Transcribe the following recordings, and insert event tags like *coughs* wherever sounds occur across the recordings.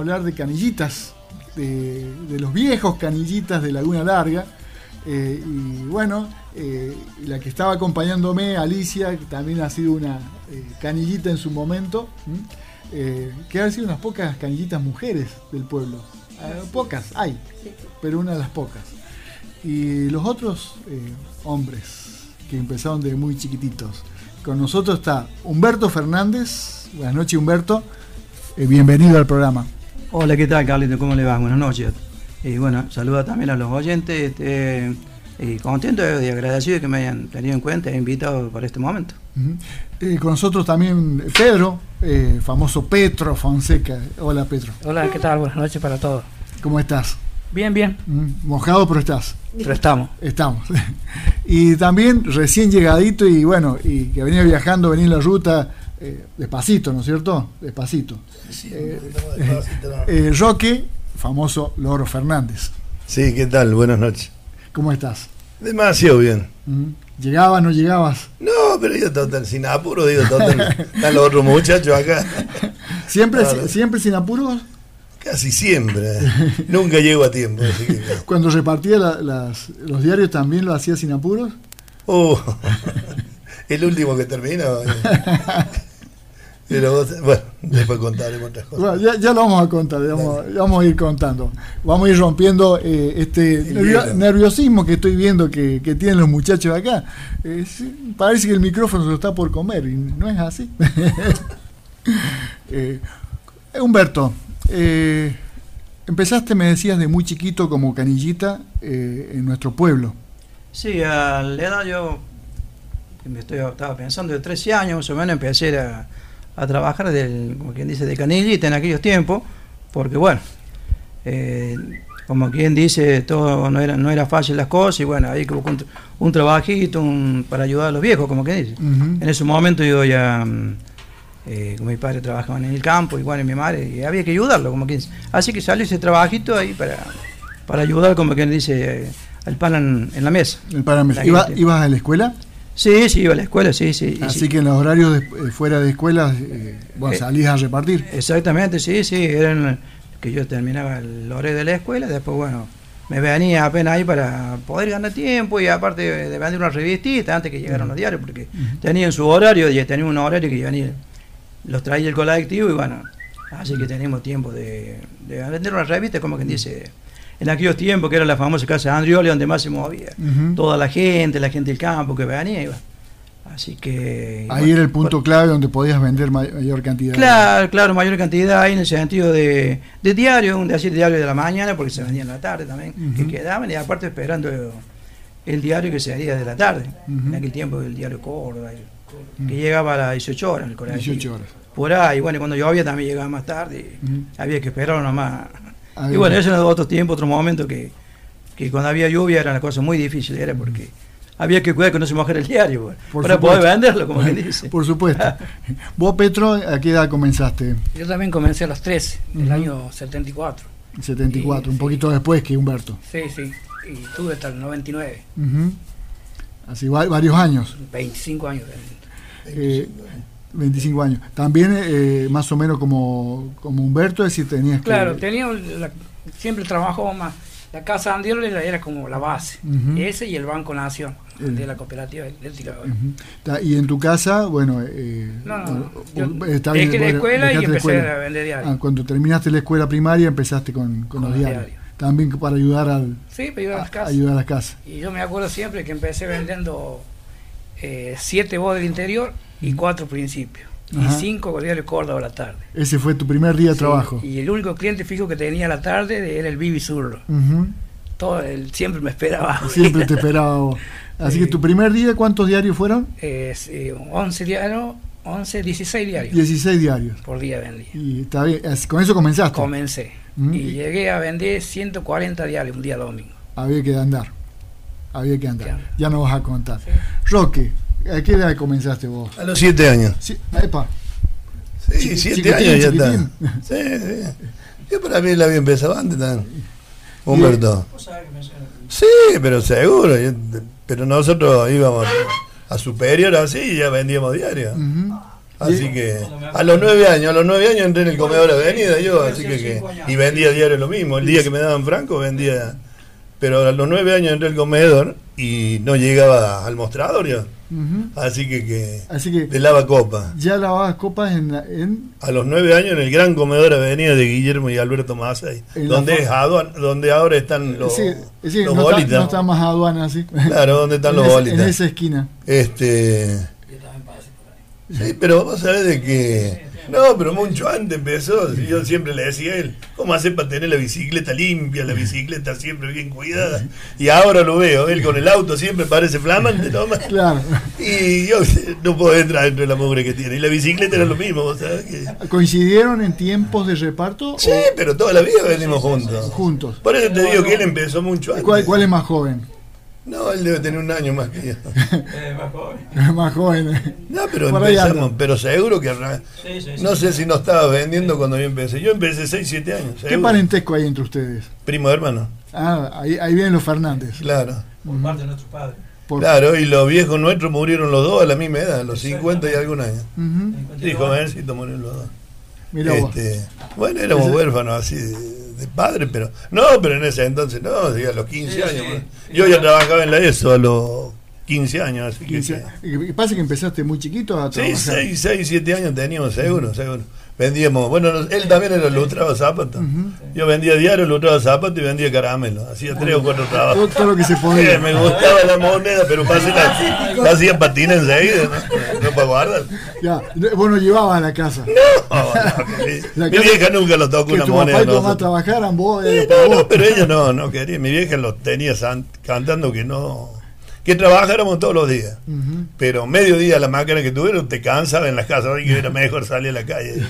Hablar de canillitas, de, los viejos canillitas de Laguna Larga. Eh, y bueno, eh, la que estaba acompañándome, Alicia, también ha sido una eh, canillita en su momento, que ha sido unas pocas canillitas mujeres del pueblo. pocas, hay, pero una de las pocas. Y los otros hombres que empezaron de muy chiquititos. Con nosotros está Humberto Fernández. Buenas noches, Humberto. Bienvenido al programa. Hola, ¿qué tal, Carlito? ¿Cómo le va? Buenas noches. Y bueno, saluda también a los oyentes. Este, y contento y agradecido de que me hayan tenido en cuenta e invitado para este momento. Eh, con nosotros también Pedro, eh, famoso Petro Fonseca. Hola, Petro. Hola, ¿qué tal? Buenas noches para todos. ¿Cómo estás? Bien, bien. Mojado, pero estás. Pero estamos. Estamos. *laughs* y también recién llegadito y bueno, y que venía viajando, venía en la ruta eh, despacito, ¿no es cierto? Despacito. Eh, eh, Roque, famoso Loro Fernández. Sí, ¿qué tal? Buenas noches. ¿Cómo estás? Demasiado bien. ¿Llegabas, no llegabas? No, pero yo total, sin apuro, digo, total. *laughs* Están los otros muchachos acá. ¿Siempre, *laughs* ¿Siempre sin apuros? Casi siempre. *laughs* Nunca llego a tiempo. Cuando repartía los diarios también lo hacía sin apuros. Oh, *laughs* el último que terminó. Pero bueno, después contaremos otras cosas. ya, lo vamos a contar, vamos, a ir contando. Vamos a ir rompiendo eh, este nerviosismo que estoy viendo que, tienen los muchachos acá. Eh, parece que el micrófono se lo está por comer y no es así. *laughs* Eh, Humberto, empezaste, me decías, de muy chiquito como canillita en nuestro pueblo. Sí, a la edad yo me estoy, estaba pensando de 13 años, más o menos empecé a a trabajar del, como quien dice, de canillita en aquellos tiempos, porque bueno, eh, como quien dice, todo no era, no era fácil las cosas y bueno, ahí hubo un, trabajito para ayudar a los viejos, como quien dice. En ese momento yo ya, mm, eh, mi padre trabajaba en el campo, igual en mi madre, y había que ayudarlo, como quien dice. Así que salió ese trabajito ahí para, para ayudar, como quien dice, al pan en, la mesa. El pan en la. ¿Ibas a la escuela? Sí, sí, iba a la escuela, sí, sí. Así que en los horarios eh, fuera de escuela eh, eh, salías a repartir. Exactamente, sí, sí. Eran que yo terminaba el horario de la escuela, después, bueno, me venía apenas ahí para poder ganar tiempo y aparte de, vender una revistita antes que llegaran los diarios, porque tenían su horario, y tenían un horario que venía, los traía el colectivo y bueno, así que teníamos tiempo de, vender una revista, como quien dice en aquellos tiempos que era la famosa casa de Andrioli donde más se movía. Toda la gente, la gente del campo que venía iba. Así que. Ahí era el punto clave donde podías vender mayor cantidad. Claro, claro, mayor cantidad ahí en el sentido de, de diario, un decir diario de la mañana, porque se vendía en la tarde también, que quedaban, y aparte esperando el, diario que se haría de la tarde. En aquel tiempo el diario Córdoba, que llegaba a las 18 horas en el colegio. 18 horas. Por ahí, bueno, cuando llovía también llegaba más tarde, había que esperar nomás y bueno, eso era otro tiempo, otro momento que, cuando había lluvia era una cosa muy difícil, era porque había que cuidar que no se mojara el diario para poder venderlo, como que *laughs* dice. Por supuesto. *laughs* ¿Vos, Petro, a qué edad comenzaste? Yo también comencé a los 13, en el año 74. 74, un poquito después que Humberto. Sí, sí, y tuve hasta el 99. Así varios años. 25 años. 25 años. También eh, más o menos como, como Humberto, es decir, tenías claro, que... Claro, tenía siempre trabajó más. La casa Andiol era, como la base. Ese y el Banco Nación, de la cooperativa eléctrica. Y en tu casa, bueno... Eh, no, no, yo dejé la escuela y empecé a vender diarios. Ah, cuando terminaste la escuela primaria empezaste con, los, diarios. También para ayudar al... Sí, para ayudar a, las casas. Ayudar a las casas. Y yo me acuerdo siempre que empecé vendiendo eh, siete voz del interior y cuatro principios. Y cinco diario Córdoba a la tarde. Ese fue tu primer día de trabajo. Y el único cliente fijo que tenía a la tarde era el Bibi Zurro. Todo, él siempre me esperaba. *laughs* Siempre te esperaba. *laughs* Así que tu primer día, ¿cuántos diarios fueron? Eh, sí, 11 diarios, 11, 16 diarios 16 diarios. por día vendía. Y está bien, con eso comenzaste. Comencé. Mm. Y llegué a vender 140 diarios un día domingo. Había que andar. Había que andar. Ya nos vas a contar. Sí. Roque, ¿a qué edad comenzaste vos? A los siete años. Sí, epa, Sí, siete chiquitín, años ya está. Sí, sí. Yo para mí la había empezado antes también. Humberto. Sí, pero seguro. yo- pero nosotros íbamos a superior así y ya vendíamos diario. Así que a los nueve años, a los nueve años entré en el comedor Avenida yo, así que, que- y vendía diario lo mismo. El día que me daban franco vendía, pero a los nueve años entré al comedor y no llegaba al mostrador ya. Así que, que Así que de lava copa. ya lavabas copas en, la- en A los nueve años en el gran comedor Avenida de Guillermo y Alberto la donde, es aduan- donde ahora están los, sí, sí, los no, está, bolitas. no está más aduana así. Claro, donde están *laughs* en, los esa- bolitas. en esa esquina. Este. Sí, pero vos sabés de que. No, pero mucho antes empezó. Yo siempre le decía a él: ¿Cómo hace para tener la bicicleta limpia, la bicicleta siempre bien cuidada? Y ahora lo veo, él con el auto siempre parece flamante, ¿no? *laughs* Claro. Y yo no puedo entrar dentro de la mugre que tiene. Y la bicicleta era lo mismo, ¿vos sabés? Que... ¿Coincidieron en tiempos de reparto Sí, pero toda la vida venimos juntos. juntos? Por eso te digo que él empezó mucho antes. ¿Cuál, cuál es más joven? No, él debe tener un año más que yo. *laughs* Eh, más joven. *laughs* más joven. No, pero empezamos, pero seguro que arran- Sí, sí, sí. No sé si no estaba vendiendo cuando yo empecé. Yo empecé 6, 7 años. ¿Qué seguro. parentesco hay entre ustedes? Primo hermano. Ah, ahí, ahí vienen los Fernández. Claro. Por parte de nuestros padres. Por- Claro, y los viejos nuestros murieron los dos a la misma edad, a los 50 y algún año. Ujú. Sí, jovencito murieron los dos. Mirá vos. Este, bueno, éramos huérfanos así de, de padre, pero no, pero en ese entonces no, sí, a los 15 Sí, años. sí. bueno. Yo ya trabajaba en la ESO a los 15 años, así que 15. Y y pasa que empezaste muy chiquito a Sí, trabajar. 6, 6, 7 años teníamos, seguro, seguro. Vendíamos, bueno, él también era lustrado zapatos. Ujú. Yo vendía diario, lustrado zapatos y vendía caramelo. Hacía tres o cuatro trabajos. todo lo que se *laughs* Sí, podía. me gustaba la moneda, pero pasé la, la hacía patina enseguida, ¿no? No para guardar. Ya, vos no llevabas a la casa. No, no, *laughs* que- La mi casa- vieja nunca lo tocó una tu moneda. papá y tu mamá trabajaran, vos Sí, para no, vos. no, pero ella no, *laughs* no quería. Mi vieja lo tenía san- cantando que no, que trabajáramos todos los días. Ujú. Pero mediodía la máquina que tuvieron te cansaba en las casas, y que era *laughs* mejor salir a la calle.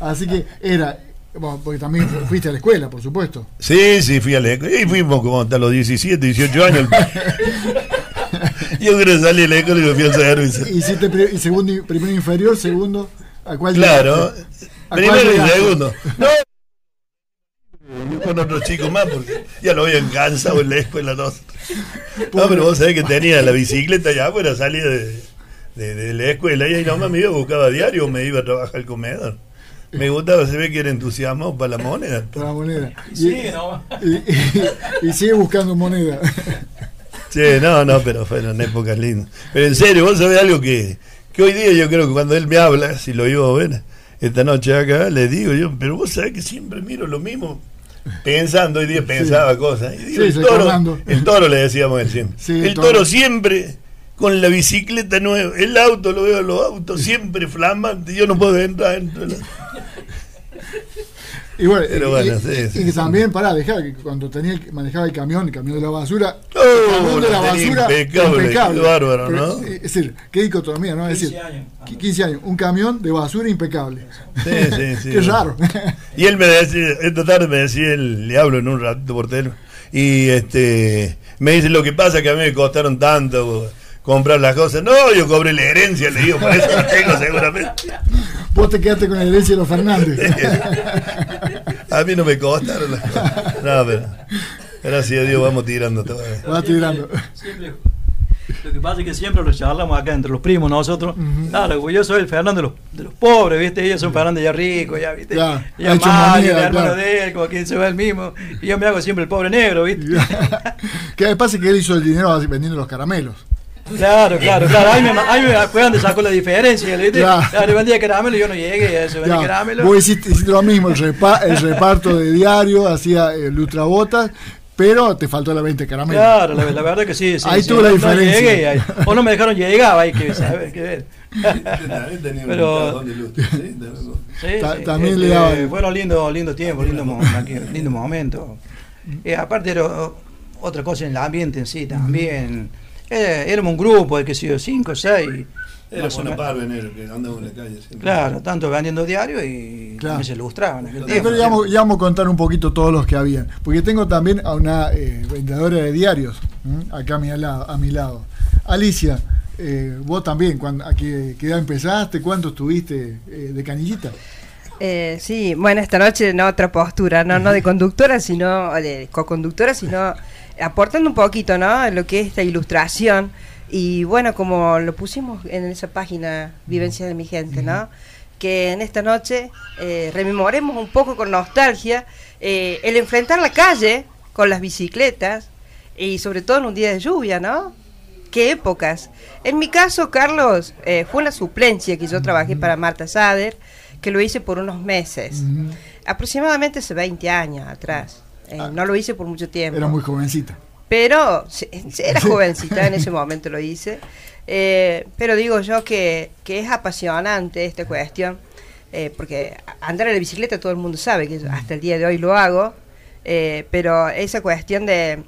Así que era, bueno, porque también fuiste a la escuela, por supuesto. Sí, sí, fui a la escuela. Y fuimos como hasta los 17, 18 años. *laughs* Yo creo que salí de la escuela y me fui al servicio. Hiciste y segundo, primero inferior, segundo, ¿a cuál Claro. llegaste? ¿A Primero y segundo. No. Con otros chicos más porque ya lo habían cansado en la escuela dos. No, pero vos sabés que tenía la bicicleta ya afuera, salía de, de, de la escuela y ahí nomás me iba, buscaba diario o me iba a trabajar al comedor. Me gustaba, se ve que era entusiasmado para la moneda. Para la moneda. Y, Sí, no. y- y- y sigue buscando moneda. Sí, no, no, pero fueron épocas lindas. Pero en serio, vos sabés algo que, que hoy día yo creo que cuando él me habla, si lo iba a ver esta noche acá, le digo yo, pero vos sabés que siempre miro lo mismo. Pensando, hoy día pensaba cosas. Y digo, Sí, el, toro, el toro le decíamos él siempre. Sí, el el toro. toro. siempre con la bicicleta nueva. El auto, lo veo los autos, siempre flamante. Yo no puedo entrar dentro de la- Y bueno, Pero y- bueno, y, sí, y sí, que sí. también, pará, dejá que cuando tenía el- manejaba el camión, el camión de la basura, Oh, el camión de la basura impecable, qué bárbaro, Pero, ¿no? Es decir, qué dicotomía, ¿no? Es 15 decir, años. qui- 15 años, un camión de basura impecable. Sí, sí, *laughs* sí. Qué raro. Y él me decía, esta tarde me decía, él, le hablo en un ratito por teléfono, y este me dice, lo que pasa es que a mí me costaron tanto comprar las cosas. No, yo cobré la herencia, le digo, por eso la tengo seguramente. *laughs* Vos te quedaste con la herencia de los Fernández. *laughs* A mí no me costaron las cosas. No, pero gracias a Dios vamos tirando todavía. Vas tirando. Siempre- Lo que pasa es que siempre lo charlamos acá entre los primos nosotros. Ujú. Claro, yo soy el Fernando de los, de los pobres, ¿viste? Ellos son Fernando ya rico, ya, ¿viste? Ya ha hecho Mario, el hermano claro. de él, como quien se va el mismo. Y yo me hago siempre el pobre negro, ¿viste? *laughs* que pasa que él hizo el dinero así, vendiendo los caramelos. Claro, claro, claro. Ahí me, ahí me fue donde sacó la diferencia, ¿viste? Claro. Yo vendía caramelo y yo no llegué a eso, Ya, caramelo. vos hiciste, hiciste lo mismo, el, repa- el reparto de diario, hacía eh, lustrabotas, pero te faltó la 20 caramelos. Claro, la, la verdad que sí. sí Ahí sí, tuvo la no diferencia. llegué, ahí. o no me dejaron llegar, hay que saber, que ver. Pero- también este, le daban- Fueron lindos lindos tiempos, lindos mo- aquí- lindos momentos. Y aparte era otra cosa en el ambiente en sí también. Eh, éramos un grupo de que sé yo, cinco, seis. Era. Bonaparte, enero, que andaba en la calle siempre. Claro, tanto vendiendo diarios y Claro. también se ilustraban. en aquel tiempo. pero ya vamos, ya vamos a contar un poquito todos los que habían. Porque tengo también a una eh, vendedora de diarios, ¿m? acá a mi, lado, a mi lado. Alicia, eh, vos también, cuando, ¿a qué, qué edad empezaste? ¿Cuánto estuviste eh, de canillita? Eh, sí, bueno, esta noche en otra postura, no, no de *laughs* conductora, sino de co-conductora, sino aportando un poquito, ¿no? Lo que es esta ilustración. Y bueno, como lo pusimos en esa página Vivencia de mi gente, ¿no? Que en esta noche eh, rememoremos un poco con nostalgia eh, el enfrentar la calle con las bicicletas y sobre todo en un día de lluvia, ¿no? qué épocas. En mi caso, Carlos, eh, fue una suplencia que yo trabajé para Marta Sader, que lo hice por unos meses, aproximadamente hace 20 años atrás. Eh, Ah. no lo hice por mucho tiempo. Era muy jovencita. Pero era jovencita, en ese *laughs* momento lo hice. Eh, pero digo yo que, que es apasionante esta cuestión, eh, porque andar en la bicicleta todo el mundo sabe que hasta el día de hoy lo hago, pero esa cuestión de,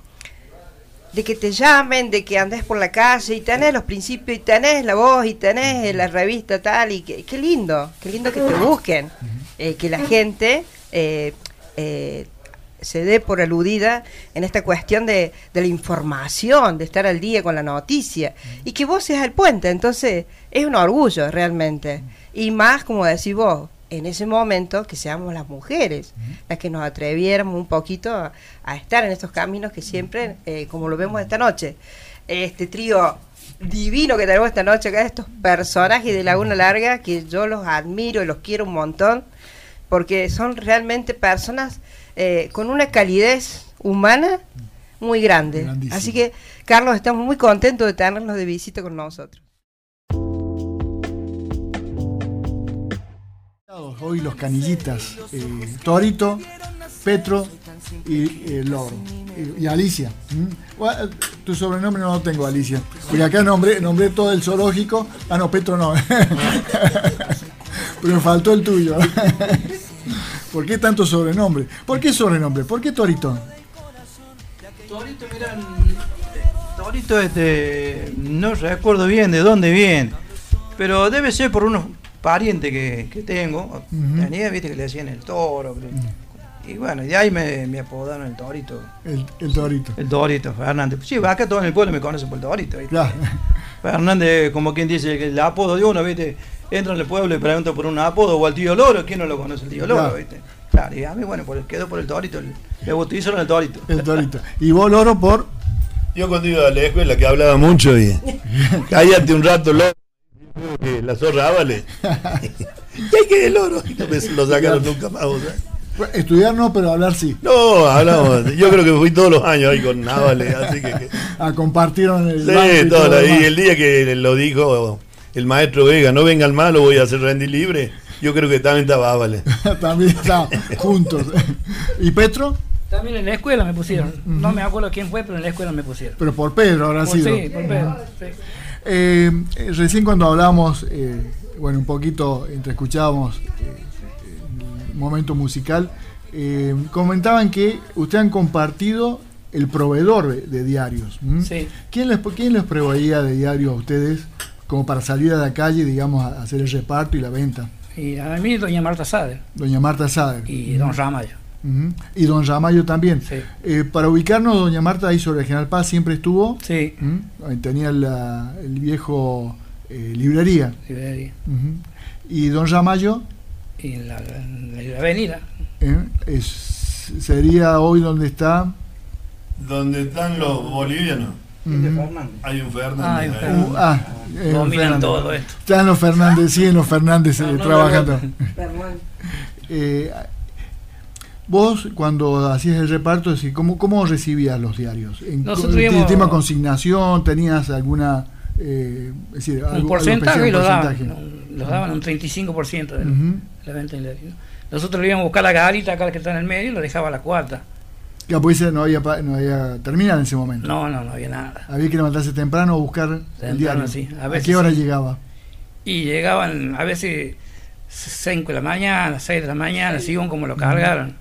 de que te llamen, de que andes por la calle y tenés los principios y tenés la voz y tenés la revista tal, y que- qué lindo, qué lindo que te busquen, eh, que la gente... eh, eh, se dé por aludida en esta cuestión de, de la información, de estar al día con la noticia, y que vos seas el puente, entonces es un orgullo realmente. Y más, como decís vos, en ese momento que seamos las mujeres las que nos atreviéramos un poquito a, a estar en estos caminos que siempre, eh, como lo vemos esta noche, este trío divino que tenemos esta noche acá, estos personajes de Laguna Larga, que yo los admiro y los quiero un montón, porque son realmente personas eh, con una calidez humana muy grande. Grandísimo. Así que, Carlos, estamos muy contentos de tenerlos de visita con nosotros. Hoy los canillitas, eh, Torito, Petro y eh, Loro. Y, y Alicia. Tu sobrenombre no lo tengo, Alicia. Porque acá nombré, nombré todo el zoológico. Ah, no, Petro no. *laughs* Pero faltó el tuyo. *laughs* ¿Por qué tanto sobrenombre? ¿Por qué sobrenombre? ¿Por qué Torito? Torito, mira, Torito, este, no recuerdo bien de dónde viene, pero debe ser por unos parientes que, que tengo. Ujú. Tenía, viste, que le decían el toro. que- Y bueno, de ahí me, me apodaron el Torito. El, el Torito. El Torito, Fernández. Sí, acá todo en el pueblo me conocen por el Torito. ¿viste? Claro. *laughs* Fernández, como quien dice, que el apodo de uno, ¿viste? Entra en el pueblo y pregunta por un apodo o al tío Loro, ¿quién no lo conoce el tío Loro, Claro. ¿viste? Claro, y a mí, bueno, por, quedó por el Torito, el, le bautizaron el Torito. El Torito. *laughs* Y vos, Loro, por. Yo cuando iba a la escuela que hablaba mucho y *laughs* cállate un rato, loro. Que La zorra vale. ¿Qué *laughs* hay que el loro? Y no me lo sacaron nunca más, Estudiar no, pero hablar sí. No, hablamos. Yo creo que fui todos los años ahí con Návale, así que. que- Ah, compartieron el. sí, y todo, lo y el día que lo dijo el maestro Vega, no venga al malo, voy a hacer rendir libre. Yo creo que también estaba Ávale. *laughs* También está juntos. ¿Y Petro? También en la escuela me pusieron. No me acuerdo quién fue, pero en la escuela me pusieron. Pero por Pedro habrá Por- sido. sí, por Pedro, sí. Eh, eh, recién cuando hablábamos, eh, bueno, un poquito, entre escuchábamos eh, el momento musical, eh, comentaban que ustedes han compartido el proveedor de, de diarios. Sí. ¿Quién, les, ¿Quién les proveía de diarios a ustedes como para salir a la calle, digamos, a hacer el reparto y la venta? Y a mí, doña Marta Sader Doña Marta Sader. y don Y don Ramayo también. Sí. Eh, para ubicarnos, doña Marta ahí sobre el General Paz siempre estuvo. Sí. Tenía la- el viejo eh, librería. Y, Ujú. Y don Ramayo y en la, en la avenida. ¿eh? es- sería hoy donde está. Donde están los bolivianos. Fernández. hay un Fernández. Ah. Fernández. Uh, ah, eh, Dominan Fernández. todo esto. Están los Fernández, sí, los Fernández eh, No, no, trabajando. no, *laughs* Eh, vos, cuando hacías el reparto, decís, ¿cómo, ¿cómo recibías los diarios? ¿En íbamos- tema consignación? ¿Tenías alguna. eh, es decir, algo- un algo porcentaje especial, lo daban. porcentaje? Lo daban un 35% de la- Ujú. la venta. la- Nosotros le íbamos a buscar la garita acá que está en el medio y lo dejaba a la cuarta. Ya, pues no había, no había terminado en ese momento. No, no, no había nada. Había que levantarse temprano a buscar el Temprano, diario. sí, a ¿A, veces qué hora sí. llegaba? Y llegaban a veces 5 de la mañana, 6 de la mañana, según como lo cargaron.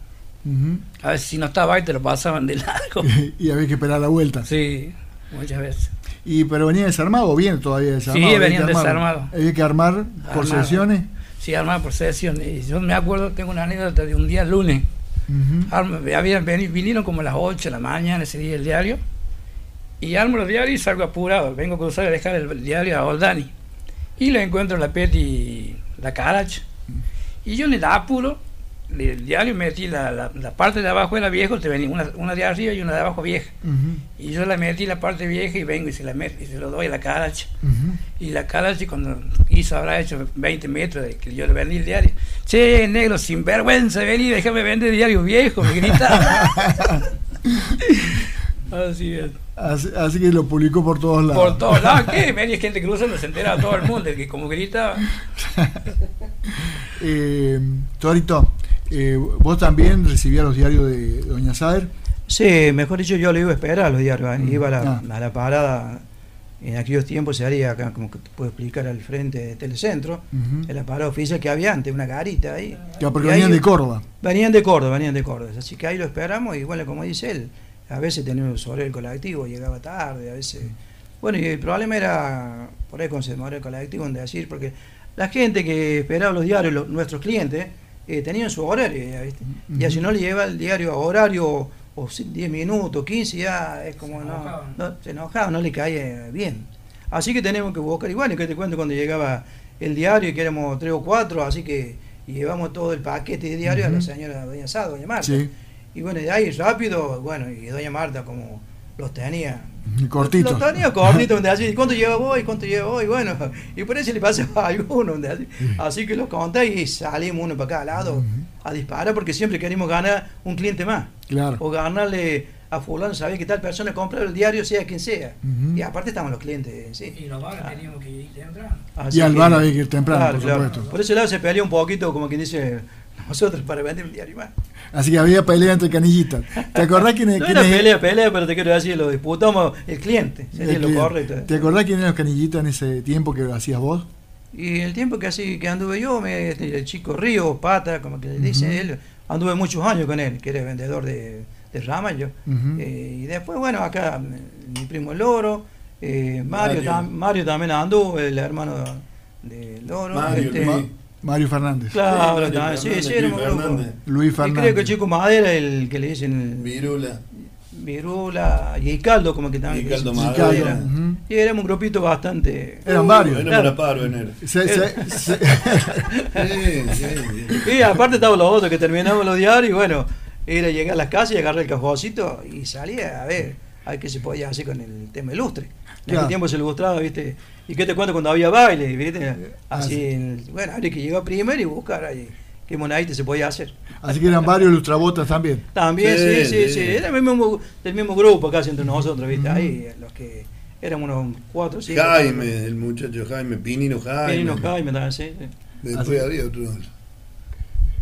A veces si no estaba ahí te lo pasaban de largo. *laughs* y había que esperar la vuelta. Sí, muchas veces. ¿Y pero venía desarmado o bien todavía desarmado? Sí, venían armar- desarmados. Había que armar por sesiones. Sí, armada por sesión. Y yo me acuerdo, tengo una anécdota de un día lunes. Ujú. Arma- habían vinieron como a las 8 de la mañana ese día el diario. Y armo los diarios y salgo apurado. Vengo a cruzar a dejar el diario a Oldani. Y lo encuentro en la Peti, la Carach. Y yo en el apuro, el diario metí la, la- la parte de abajo era viejo, te venía una, una de arriba y una de abajo vieja. Y yo la metí la parte vieja y vengo y se la meto y se lo doy a la Carach. Ujú. Y la Carach cuando hizo habrá hecho 20 metros de que yo le vendí el diario. Che, negro, sin vergüenza, vení, déjame vender diario viejo, me grita. *laughs* Así es. Así, así que lo publicó por todos lados. Por todos lados, ¿qué? Venía gente cruzando, se entera todo el mundo, el que como gritaba. *laughs* Eh, Torito, eh, ¿vos también recibías los diarios de Doña Saer? Sí, mejor dicho, yo lo iba a esperar a los diarios. ¿eh? Iba a la, Ah. a la parada. En aquellos tiempos se haría acá, como que te puedo explicar, al frente de Telecentro. En la parada oficial que había antes, una garita ahí. Ya, porque venían ahí- de Córdoba. Venían de Córdoba, venían de Córdoba. Así que ahí lo esperamos y bueno, como dice él, a veces teníamos sobre el colectivo, llegaba tarde, a veces... Bueno, y el problema era por ahí con el colectivo en decir, porque la gente que esperaba los diarios, los- nuestros clientes, eh, tenían su horario, ya, ¿viste? Y Ujú. si no le lleva el diario a horario o si- 10 minutos, 15, ya es como Se no, no, se enojaba, no le caía bien. Así que tenemos que buscar igual, y que te cuento cuando llegaba el diario, y que éramos tres o cuatro, así que y llevamos todo el paquete de diario a la señora Doña Sá, Doña Marta. Sí, Y bueno, de ahí rápido, bueno, y Doña Marta como los tenía. cortito. Los tenía cortitos, donde así, ¿cuánto lleva hoy? ¿Cuánto lleva hoy? Bueno, y por eso le pasaba a alguno, donde así. Así que los conté y salimos uno para cada lado a disparar porque siempre queremos ganar un cliente más. Claro. O ganarle a fulano, saber que tal persona compra el diario, sea quien sea. Y aparte estaban los clientes en sí. Y los vagas teníamos que ir temprano. Así Y al bar había que ir temprano, Claro, por claro. supuesto. Por ese lado se peleó un poquito, como quien dice, *laughs* nosotros para vender un diario más. Así que había pelea entre canillitas. ¿Te acordás quién, No quién era es- pelea, pelea, pero te quiero decir, lo disputamos el cliente, sería el lo cliente? correcto. ¿Te acordás quién eran los canillitas en ese tiempo que hacías vos? Y el tiempo que así que anduve yo, me, este, el chico Río, Pata, como que le dice Ujú. él, anduve muchos años con él, que era vendedor de, de ramas yo. Ujú. Eh, y después, bueno, acá mi primo Loro, eh, Mario, Mario. tam- Mario también anduvo, el hermano de Loro. Mario, este. Mario Fernández. Claro, Mario sí, sí, era un Luis. Fernández. Luis Y Fernández. creo que el chico Madera, el que le dicen Virula. Virula y Caldo, como que también. Le dicen. Madera. Era-. Y éramos un grupito bastante. Eran varios. Éramos Claro. una paro en él. Se- se- se- Sí, sí, sí. *laughs* Y aparte estaban los otros que terminamos los diarios y bueno, era llegar a las casas y agarrar el cajoncito y salía a ver, a ver qué se podía hacer con el tema ilustre. En aquel tiempo se ilustraba, ¿viste? ¿Y qué te cuento cuando había baile? ¿viste? Ah, Así, sí. el- bueno, habría que llegar primero y buscar ahí qué monadita se podía hacer. así que eran varios lustrabotas también. También, sí, Sí, sí, sí, sí. era el mismo, del mismo grupo casi entre nosotros, ¿viste? Ahí, los que éramos unos cuatro, cinco. Jaime, el muchacho Jaime, Pinino Jaime. Pinino Jaime también, sí. sí. Después había otro.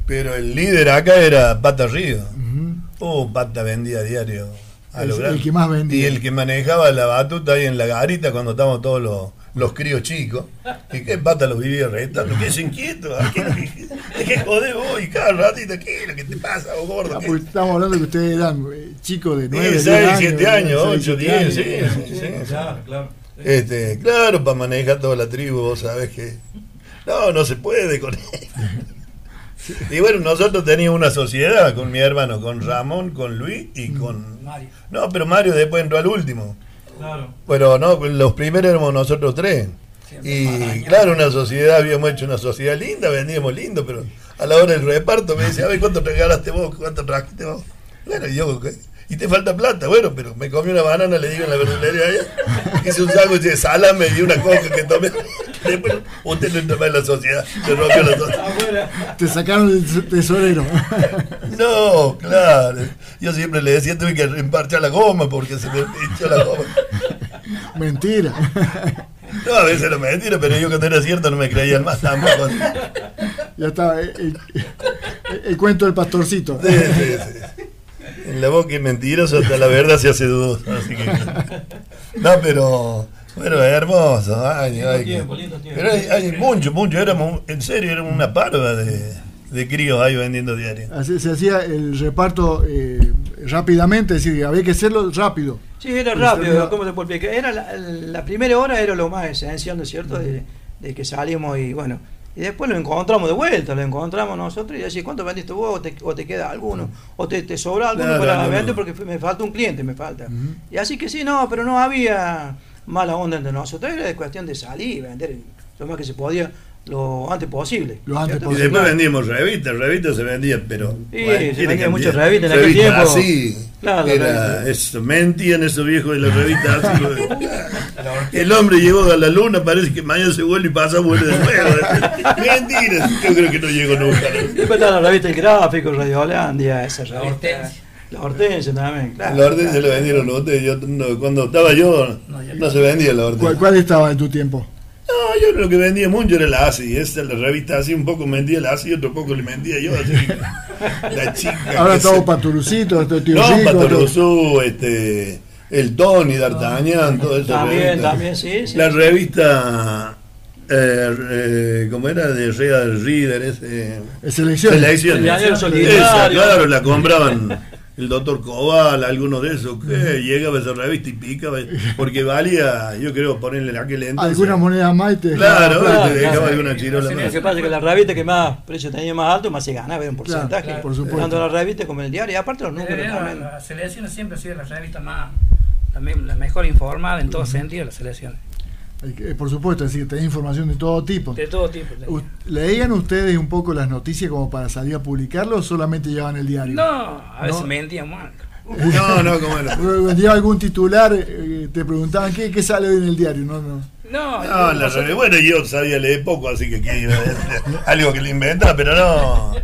Pero el líder acá era Pata Río. Ujú. Oh, Pata vendía a diario. A El- lo grande. el que más vendía. Y el que manejaba la batuta ahí en la garita cuando estábamos todos los, los críos chicos. Y que Pata los vivía retando. ¿Qué es inquieto? ¿A qué, ¿De qué jodés vos? Y cada ratito, ¿qué es lo que te pasa, vos gordo? Ah, ¿Qué? porque Estamos hablando que ustedes eran eh, chicos de 9, 6, 7 años, 8, 10, sí, años. sí, sí. Claro, claro. Este, claro, para manejar toda la tribu, vos sabés que. No, no se puede con él. Y bueno, nosotros teníamos una sociedad con mi hermano, con Ramón, con Luis y con. Mario. No, pero Mario después entró al último. Claro. Pero no, los primeros éramos nosotros tres. Y maraña. claro, una sociedad, habíamos hecho una sociedad linda, vendíamos lindo, pero a la hora del reparto me dice, a ver, ¿cuánto regalaste vos? ¿Cuánto trajiste vos? Bueno, y yo, y te falta plata, bueno, pero me comí una banana, le digo en la verdulería allá, hice un sándwich de salame y una coca que tomé. Después, usted no en la sociedad, se rompió la sociedad. Te sacaron el tesorero. No, claro. Yo siempre le decía, tuve que emparchar la goma porque se me hinchó la goma. Mentira. No, a veces era mentira, pero yo cuando era cierto no me creían más tampoco. ya está. El, el- el cuento del pastorcito. Sí, sí, sí. En la boca es mentiroso, hasta la verdad se hace dudoso. Así que. No, pero. Bueno, es hermoso. Ay, ay, tiempo, lindo tiempo. Pero hay, hay mucho, mucho. Éramos, en serio, éramos una parva de, de críos ahí vendiendo diarios. Así se hacía el reparto eh, rápidamente, es decir, había que hacerlo rápido. Sí, era rápido, ¿cómo te puedo explicar? Era la, la primera hora era lo más esencial, ¿no es cierto? De, de que salimos y bueno, y después lo encontramos de vuelta, lo encontramos nosotros y decís, ¿cuánto vendiste vos? ¿O te, o te queda alguno? ¿O te, te sobra alguno Claro, para no, vender? no. Porque me falta un cliente, me falta. Y así que sí, no, pero no había mala onda entre nosotros, era de cuestión de salir y vender lo más que se podía lo antes posible. Lo antes ¿cierto? Y posible. después vendíamos revistas, revistas se vendían, pero. Sí, se vendían muchas revistas en aquel Revistas tiempo. Así, Claro, era, revistas. eso, mentían esos viejos de las revistas así. *laughs* el hombre llegó a la luna, parece que mañana se vuelve y pasa, vuelve de nuevo. *laughs* Mentiras, yo creo que no llegó nunca. Después está la revista El Gráfico, Radio Holandia, esa revista. Hortensia. La Hortensia también, claro. La orden se lo vendieron ustedes. Yo, no, cuando estaba yo, No, ya no se vendía la orden. ¿Cuál, cuál estaba en tu tiempo? No, yo lo que vendía mucho era la ASI. Esta la revista así un poco vendía la ASI y otro poco le vendía yo. Así *laughs* la chica. Ahora estaba se- Paturucito, este tío No, Rico, este, el Tony, D'Artagnan, todo eso. También, también, sí, sí. La revista, eh, eh, ¿cómo era? De Real Reader, ese. Es selección. Selecciones. El Esa, claro, la compraban *laughs* el doctor Cobal, algunos de esos, que llegaba esa revista y picaba, porque valía, yo creo, ponerle aquel entonces. Alguna moneda más y te Claro, dejaba te dejaba claro. alguna chirola Sí, Lo que pasa es que la revista que más precio tenía más alto, más se ganaba, era un porcentaje. claro, por supuesto. Tanto la revista como el diario, y aparte los números Era- también. La selección siempre ha sido la revista más, la, la mejor informada en todo sentido, la selección. Hay que- Por supuesto, es decir, tenés información de todo tipo. De todo tipo. ¿Leían ustedes un poco las noticias como para salir a publicarlo o solamente llevaban el diario? No, a veces No. mentían más. *laughs* No, no, ¿cómo era? Llegaba algún titular, eh, te preguntaban ¿qué, qué sale hoy en el diario. No, no. No, No, la nosotros- revista- bueno, yo sabía leer poco, así que ¿qué iba a decir? algo que le inventaba, pero no.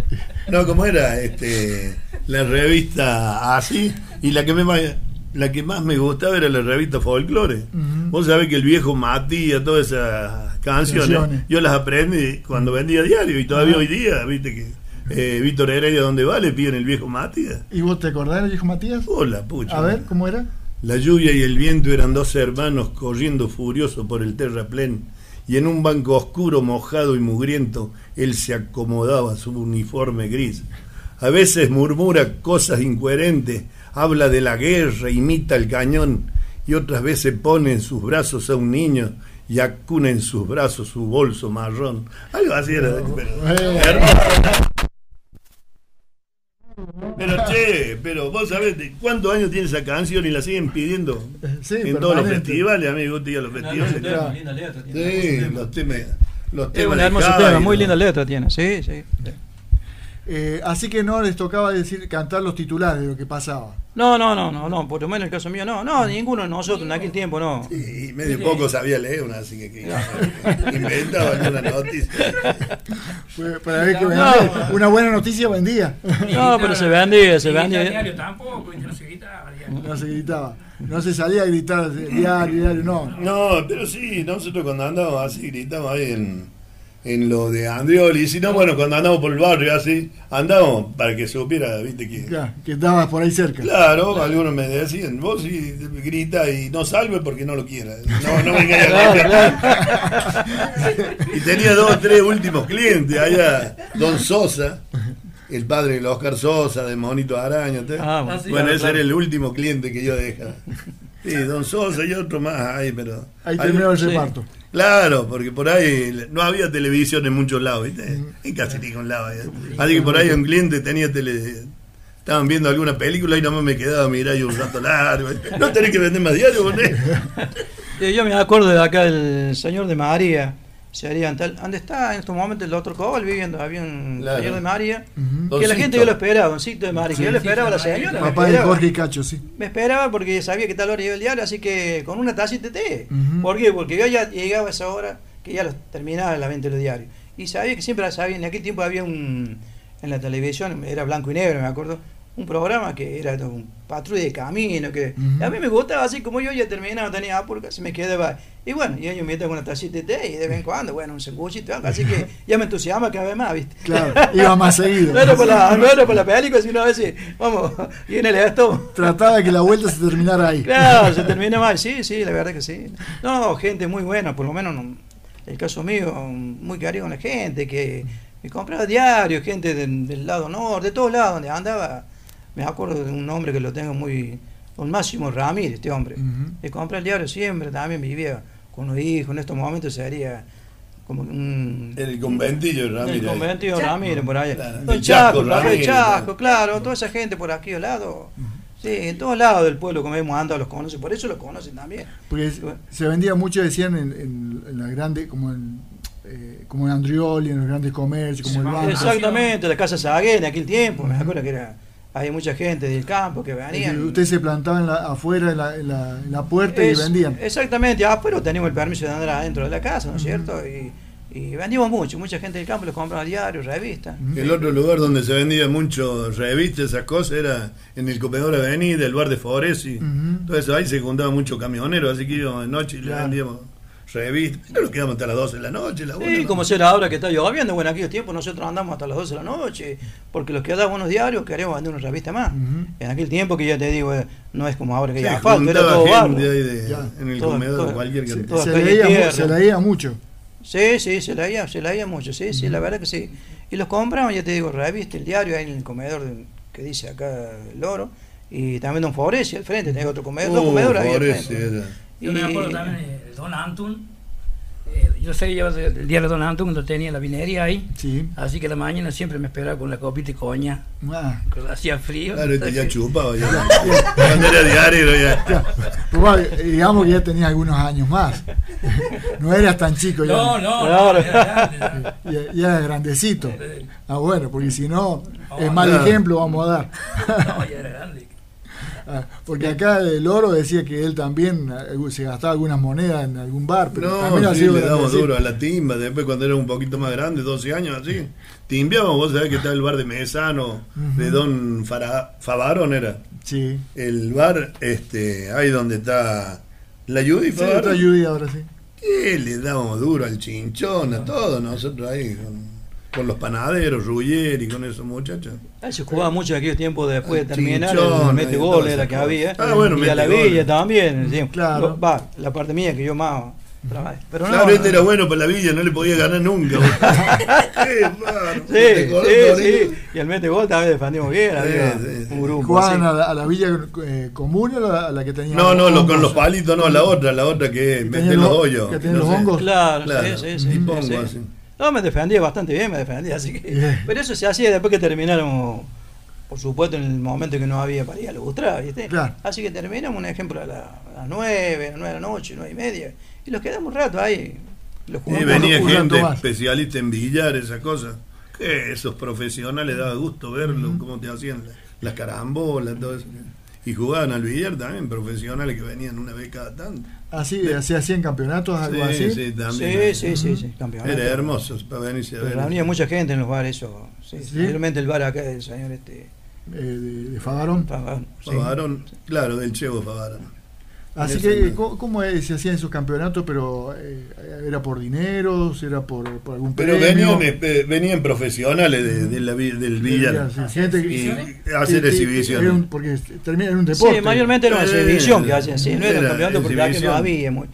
No, ¿cómo era? Este, la revista así, y la que me la que más me gustaba era la revista Folklore. Vos sabés que el viejo Matías, todas esas canciones, Canciones. yo las aprendí cuando vendía diario, y todavía hoy día, viste que eh, Víctor Heredia, ¿dónde va? Le piden el viejo Matías. ¿Y vos te acordás del viejo Matías? Hola, pucha. A ver, ¿cómo era? La lluvia y el viento eran dos hermanos corriendo furioso por el terraplén, y en un banco oscuro, mojado y mugriento, él se acomodaba su uniforme gris. A veces murmura cosas incoherentes, habla de la guerra, imita el cañón, y otras veces pone en sus brazos a un niño y acuna en sus brazos su bolso marrón. Algo así era. Pero, hermoso. *laughs* Pero che, pero vos sabés de cuántos años tiene esa canción y la siguen pidiendo Sí, en todos los festivales, amigo, digo, los festivales. Letra tiene. Sí, los temas. Los Es temas tema, muy linda letra tiene, sí, sí. Eh, así que no les tocaba decir cantar los titulares de lo que pasaba. No, no, no, no, no, por lo menos en el caso mío, no, no, ninguno de nosotros en aquel tiempo, no. Sí, y medio poco sabía leer una, así que, que *laughs* inventaba alguna noticia. Fue para ver que No. vendía. Una buena noticia vendía. No, pero se vendía, se vendía. el diario tampoco, no se gritaba. diario. No se gritaba. No se salía a gritar diario, diario, no. No, pero sí, nosotros cuando andábamos así, gritamos ahí en, en lo de Andrioli, y si no, bueno, cuando andamos por el barrio así, andábamos para que supiera, viste que... Ya, que estabas por ahí cerca. Claro, algunos me decían, vos sí grita y no salve porque no lo quiera. No, no venga a gritar. *laughs* Y tenía dos, tres últimos clientes allá, Don Sosa, el padre de Oscar Sosa, de Monito Araña. ¿te? Ah, bueno. bueno, Claro, ese claro. era el último cliente que yo dejaba. Sí, Don Sosa y otro más ahí, pero. Ahí terminó el sí. Claro, porque por ahí no había televisión en muchos lados, ¿viste? En casi ningún lado. Así que por ahí un cliente tenía tele. Estaban viendo alguna película y nomás me quedaba a mirar y un rato largo. No tenés que vender más diario con él. Sí, yo me acuerdo de acá el señor de María. Sería tal, ¿dónde está en estos momentos el otro Cobol viviendo? Había un Claro. señor de María. Que la gente yo lo esperaba, doncito de María. que Sí, yo le esperaba a la señora. Papá de esperaba. Jorge y Cacho, sí. Me esperaba porque sabía que tal hora iba el diario, así que con una tacita de té. Ujú. ¿Por qué? Porque yo ya llegaba a esa hora que ya los terminaba la venta de los diarios. Y sabía que siempre la sabía. En aquel tiempo había un. En la televisión, era blanco y negro, me acuerdo. Un programa que era un patrulla de camino. que. A mí me gustaba, así como yo ya terminaba, tenía apuro, casi me quedaba. Y bueno, y ellos me con una tacita de té y de vez en cuando, bueno, un sanguchito, así que *laughs* ya me entusiasma cada vez más, ¿viste? Claro, iba más seguido. *laughs* No era por la, *laughs* no era por la película, sino a veces, vamos, viene el esto. Trataba de que la vuelta se terminara ahí. Claro, se termina mal, sí, sí, la verdad que sí. No, gente muy buena, por lo menos no- el caso mío, muy cariño con la gente, que me compraba diario, gente del, del lado norte, de todos lados donde andaba, me acuerdo de un nombre que lo tengo muy, un Máximo Ramírez, este hombre. Ujú. Y compré el diario siempre, también vivía con los hijos, en estos momentos sería como un... El conventillo de Ramírez. El conventillo de Ramírez, por allá. Claro, Don el Chaco, Chaco, Ramírez, claro. toda esa gente por aquí al lado. Sí, en todos lados del pueblo, como hemos andado, los conocen, por eso los conocen también. Porque es- se vendía mucho, decían, en, en, en las grandes, como en, eh, como en Andrioli, en los grandes comercios, como Sí, el banco. Exactamente, la casa Sagué en aquel tiempo, me acuerdo que era, había mucha gente del campo que venían. Usted se plantaba en la- afuera en la, en la- en la puerta Es- y vendían. Exactamente, ah, pero teníamos el permiso de andar adentro de la casa, ¿no es cierto? Y, y vendíamos mucho, mucha gente del campo les compraba diarios, revistas. Ujú. El otro lugar donde se vendía mucho revistas, esas cosas, era en el comedor Avenida, el bar de Foresi. Ujú. Entonces ahí se juntaban muchos camioneros, así que íbamos de noche y le Claro. vendíamos revistas. Pero nos quedamos hasta las 12 de la noche, la Sí, ¿no? como será ahora que está lloviendo, bueno, en aquellos tiempos nosotros andamos hasta las 12 de la noche, porque los que daban unos diarios queríamos vender una revista más. En aquel tiempo que ya te digo, eh, no es como ahora que Sí, ya asfalto, era todo barro. gente ahí de- Ya. en el Todo- comedor, todo- cualquier sí. Se leía, se leía mucho. Sí, sí, se leía, se leía mucho, sí, sí, la verdad que sí. Y los compramos, ya te digo, revista, el diario ahí en el comedor de- que dice acá el loro, y también Don Favoreci al frente, tenía otro comedor, dos Uh, comedores ahí al frente. era. Yo me acuerdo también de Don Antun. eh, yo sé llevar el diario de Don Antun cuando tenía la vinería ahí. Sí. Así que la mañana siempre me esperaba con la copita de coña. Ah, hacía frío. Claro, ya chupaba. *laughs* Ya. Cuando era diario, ya. ya. Pero bueno, digamos que ya tenía algunos años más. No eras tan chico ya. No, no, Claro. era grande, Ya, ya eras grandecito. Ah, bueno, porque si no, es mal Claro. ejemplo vamos a dar. No, ya era grande. Ah, Porque acá el oro decía que él también eh, se gastaba algunas monedas en algún bar, pero también No, ha sí, le damos duro a la timba. Después, cuando era un poquito más grande, 12 años así, timbiábamos. Vos sabés que está el bar de Mesano, de Ujú. Don Fara- Favarón, era. Sí. El bar, este, ahí donde está la Judy Sí, otra Judy ahora sí. Y le dábamos duro al chinchón, a todos nosotros ahí, con, con los panaderos, Ruggeri, con esos muchachos. Ahí se jugaba mucho en aquellos tiempos después de Ah, terminar, el mete y gol era que había. Ah, bueno, y a la mete villa también. sí. Claro. Va, la parte mía que yo más trabajé. Pero no, claro, no, este era no. bueno para la villa, no le podía ganar nunca. *laughs* Qué. Sí, sí, sí. Y el mete gol también defendimos bien. Sí, había sí, sí. un grupo. ¿Jugaban a la, a la villa eh, común o a la, a la que tenía No, no, lo- con los palitos, no, la otra, la otra que Que mete los hoyos. que tiene no los hongos. Claro, Claro, sí, sí, sí. No, me defendía bastante bien, me defendía, así que. Pero eso se hacía después que termináramos, por supuesto, en el momento que no había para ir a ilustrar, ¿viste? Claro. Así que terminamos, un ejemplo, a, la- a las nueve, a las nueve de la noche, nueve y media, y los quedamos un rato ahí. Los Y venía gente más. especialista en billar, esas cosas. Que esos profesionales daba gusto verlo, cómo te hacían la- las carambolas, todo eso. Y jugaban al billar también, profesionales que venían una vez cada tanto. Así, se hacían campeonatos, algo Sí, así. sí, Sí, también. sí, sí, sí, campeonato. Era hermoso para venirse a Pero ver. reunía mucha gente en los bares, eso. Sí, ¿Sí? Realmente el bar acá del señor este. eh, de, de Favarón. Sí. Favarón, claro, del Chevo Favarón. Así que. ¿cómo, es- se hacían esos campeonatos? ¿Pero eh, era por dinero? ¿Era por, por algún Pero premio? venían, eh, venían profesionales de, de la vi- del billar. Sí, gente que- Y que- hacer que- exhibiciones. era un- porque termina en un deporte. Sí, mayormente era una Eh, exhibición que hacían, sí, no era un campeonato porque aquí no exhibición. había. Muy,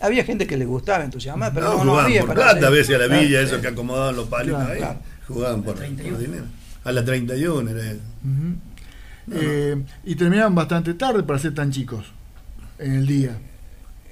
había gente que le gustaba entusiasmar, pero no, no, no, jugaban había por para plata a veces a la villa, Claro. esos que acomodaban los palitos Claro, ahí. claro. Jugaban por, por 31. dinero. A la 31 era eso. Ujú. Eh, y terminaban bastante tarde para ser tan chicos en el día.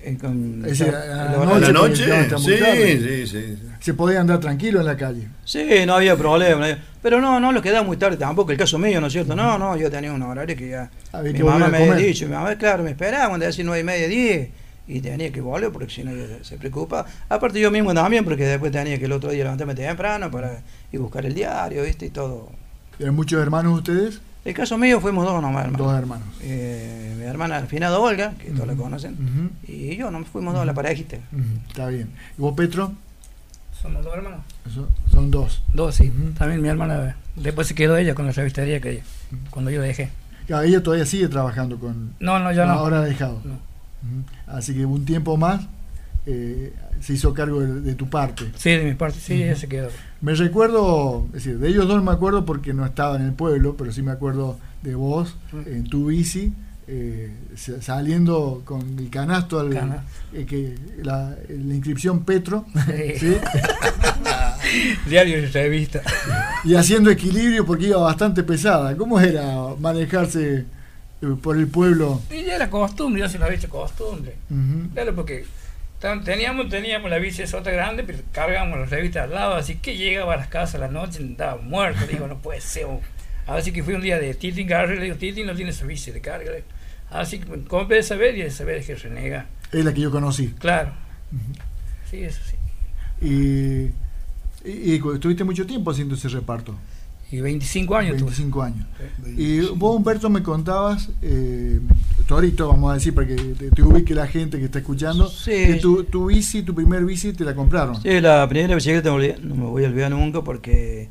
Eh, con- Es decir, el a la ¿A horario- noche, Sí, tarde. sí, sí. Se podía andar tranquilo en la calle. Sí, no había problema. Pero no, no lo quedaba muy tarde tampoco. El caso mío, ¿no es cierto? No, no, yo tenía un horario que ya. Había mi que mamá volver me a había dicho, mi mamá, claro, me esperaba cuando decía nueve y media, diez. Y tenía que volver porque si no ella se preocupa. Aparte yo mismo también, porque después tenía que el otro día levantarme temprano para ir a buscar el diario, ¿viste? Y todo. ¿Eran muchos hermanos ustedes? El caso mío fuimos dos nomás, hermano. Dos hermanos. Eh, mi hermana Finada Olga, que todos la conocen, y yo, nos fuimos dos, la parejita. Está bien. ¿Y vos, Petro? Somos dos hermanos. Eso- son dos. Dos, sí. También mi hermana, después se quedó ella con la revistería que cuando yo dejé. Claro, ella todavía sigue trabajando con... No, no, yo no. Ahora ha dejado. No. Así que un tiempo más eh, se hizo cargo de, de tu parte. Sí, de mi parte, sí, ella se quedó. Me recuerdo, es decir, de ellos dos no me acuerdo porque no estaba en el pueblo, pero sí me acuerdo de vos en tu bici, eh, sa- saliendo con el canasto, al, eh, que la, la inscripción Petro, Sí. ¿sí? *laughs* Diario y revista. Y haciendo equilibrio porque iba bastante pesada. ¿Cómo era manejarse eh, por el pueblo? Y ya era costumbre, ya se lo había hecho costumbre. Claro, porque teníamos, teníamos la bici sota grande, pero cargábamos las revistas al lado, así que llegaba a las casas a la noche estaba muerto. Digo, no puede ser. Así que fui un día de Titin Garry, le digo, Titin no tiene su bici de carga. Así que compré esa vez y esa vez es que renega. Es la que yo conocí. Claro. Sí, eso sí. Y, y, y estuviste mucho tiempo haciendo ese reparto. Y 25 años tuve. 25 años. Y vos, Humberto, me contabas, eh, Torito, vamos a decir, para que te, te ubique la gente que está escuchando, Sí. que tu, tu bici, tu primer bici, te la compraron. Sí, la primera bicicleta no me olvidé- no me voy a olvidar nunca porque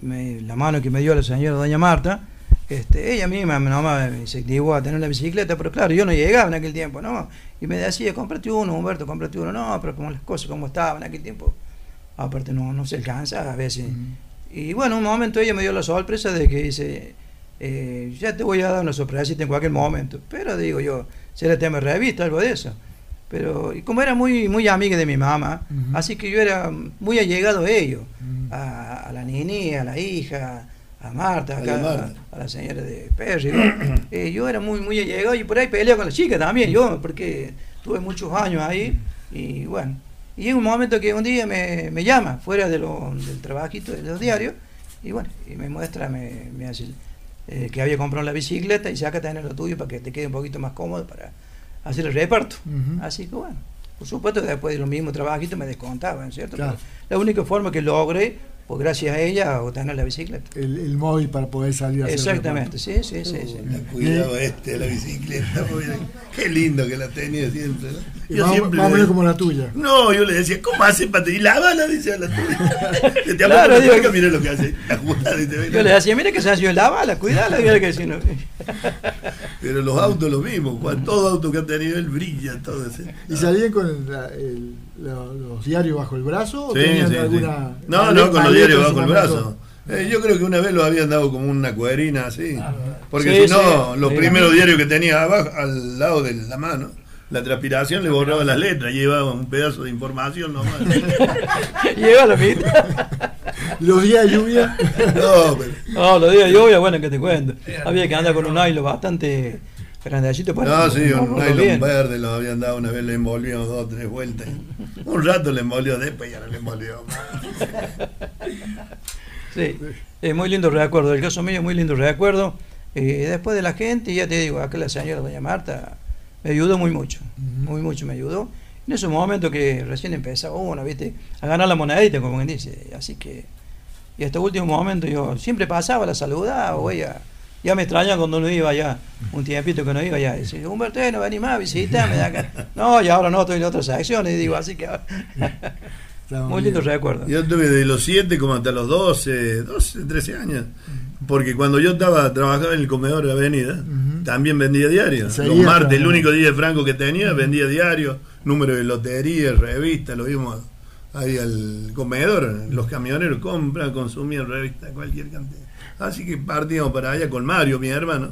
me- la mano que me dio la señora doña Marta, este, ella misma nomás me incentivó a tener la bicicleta, pero claro, yo no llegaba en aquel tiempo, ¿no? Y me decía, cómprate uno, Humberto, cómprate uno. No, pero como las cosas como estaban en aquel tiempo, aparte no, no se alcanza a veces. Y bueno, un momento ella me dio la sorpresa de que dice, eh, ya te voy a dar una sorpresita en cualquier momento. Pero digo yo, será tema de revista, algo de eso. Pero y como era muy, muy amiga de mi mamá, así que yo era muy allegado a ellos, a, a la Nini, a la hija, a Marta, A acá, la Marta. a, la señora de Perry. *coughs* Eh, yo era muy, muy allegado y por ahí peleaba con la chica también, yo, porque tuve muchos años ahí y bueno. Y llega un momento que un día me, me llama fuera de lo, del trabajito de los diarios y bueno, y me muestra, me, me hace eh, que había comprado la bicicleta y saca tener lo tuyo para que te quede un poquito más cómodo para hacer el reparto. Ujú. Así que bueno, por supuesto que después de los mismos trabajitos me descontaban, ¿cierto? Claro. La única forma que logré, pues gracias a ella, obtener la bicicleta. El, el móvil para poder salir a hacer Exactamente, sí, sí, sí. sí. La cuidaba este, la bicicleta. *laughs* muy bien. Qué lindo que la tenía siempre. ¿no? Yo más, siempre más o le- menos como la tuya. No, yo le decía, ¿cómo hace para tener la bala? Dice a la tuya. *laughs* Que te Claro, digo- mira lo que hace. La jugada, dice, Yo le decía, mira que se ha sido la bala, cuidala, mira que si no. *laughs* Pero los autos lo mismo. Cuando, todo auto que ha tenido él brilla, todo ese. ¿Y salían con el- lo- los diarios bajo el brazo? ¿O Sí, tenían sí, sí. alguna No, no, con los diarios bajo el brazo. Eh, yo creo que una vez lo habían dado como una cuerina así. Porque Sí, si no, sí. los primeros diarios que tenía abajo, al lado de la mano, la transpiración le borraba las letras, llevaba un pedazo de información nomás. *laughs* Lleva la mitad. *laughs* Los días de lluvia. *laughs* No, pero, No, los días de lluvia, bueno, que te cuento. Había que andar con un hilo bastante grandecito para no, sí, un nylon verde lo habían dado una vez, le envolvió dos o tres vueltas. Un rato le envolvió, después ya no le envolvió más. *laughs* Sí, es muy lindo recuerdo. El caso mío, muy lindo recuerdo. Eh, después de la gente, ya te digo, acá la señora doña Marta me ayudó muy mucho, muy mucho me ayudó. En esos momentos que recién empezaba uno, viste, a ganar la monedita, como quien dice. Así que, y hasta último momento yo siempre pasaba, la saludaba, o ella, ya me extraña cuando no iba allá, un tiempito que no iba allá. Dice, Humberto, eh, no vení más, visítame de acá. *laughs* No, y ahora no, estoy en otras secciones, digo, así que *laughs* muy bien. lindo recuerdo. Yo tuve de los 7 como hasta los 12, 12, 13 años. Porque cuando yo estaba trabajaba en el comedor de la avenida, también vendía diario. Los martes, el único día de franco que tenía, vendía diario, número de lotería, revista, lo vimos ahí al comedor. Los camioneros compran, consumían revistas, cualquier cantidad. Así que partíamos para allá con Mario, mi hermano.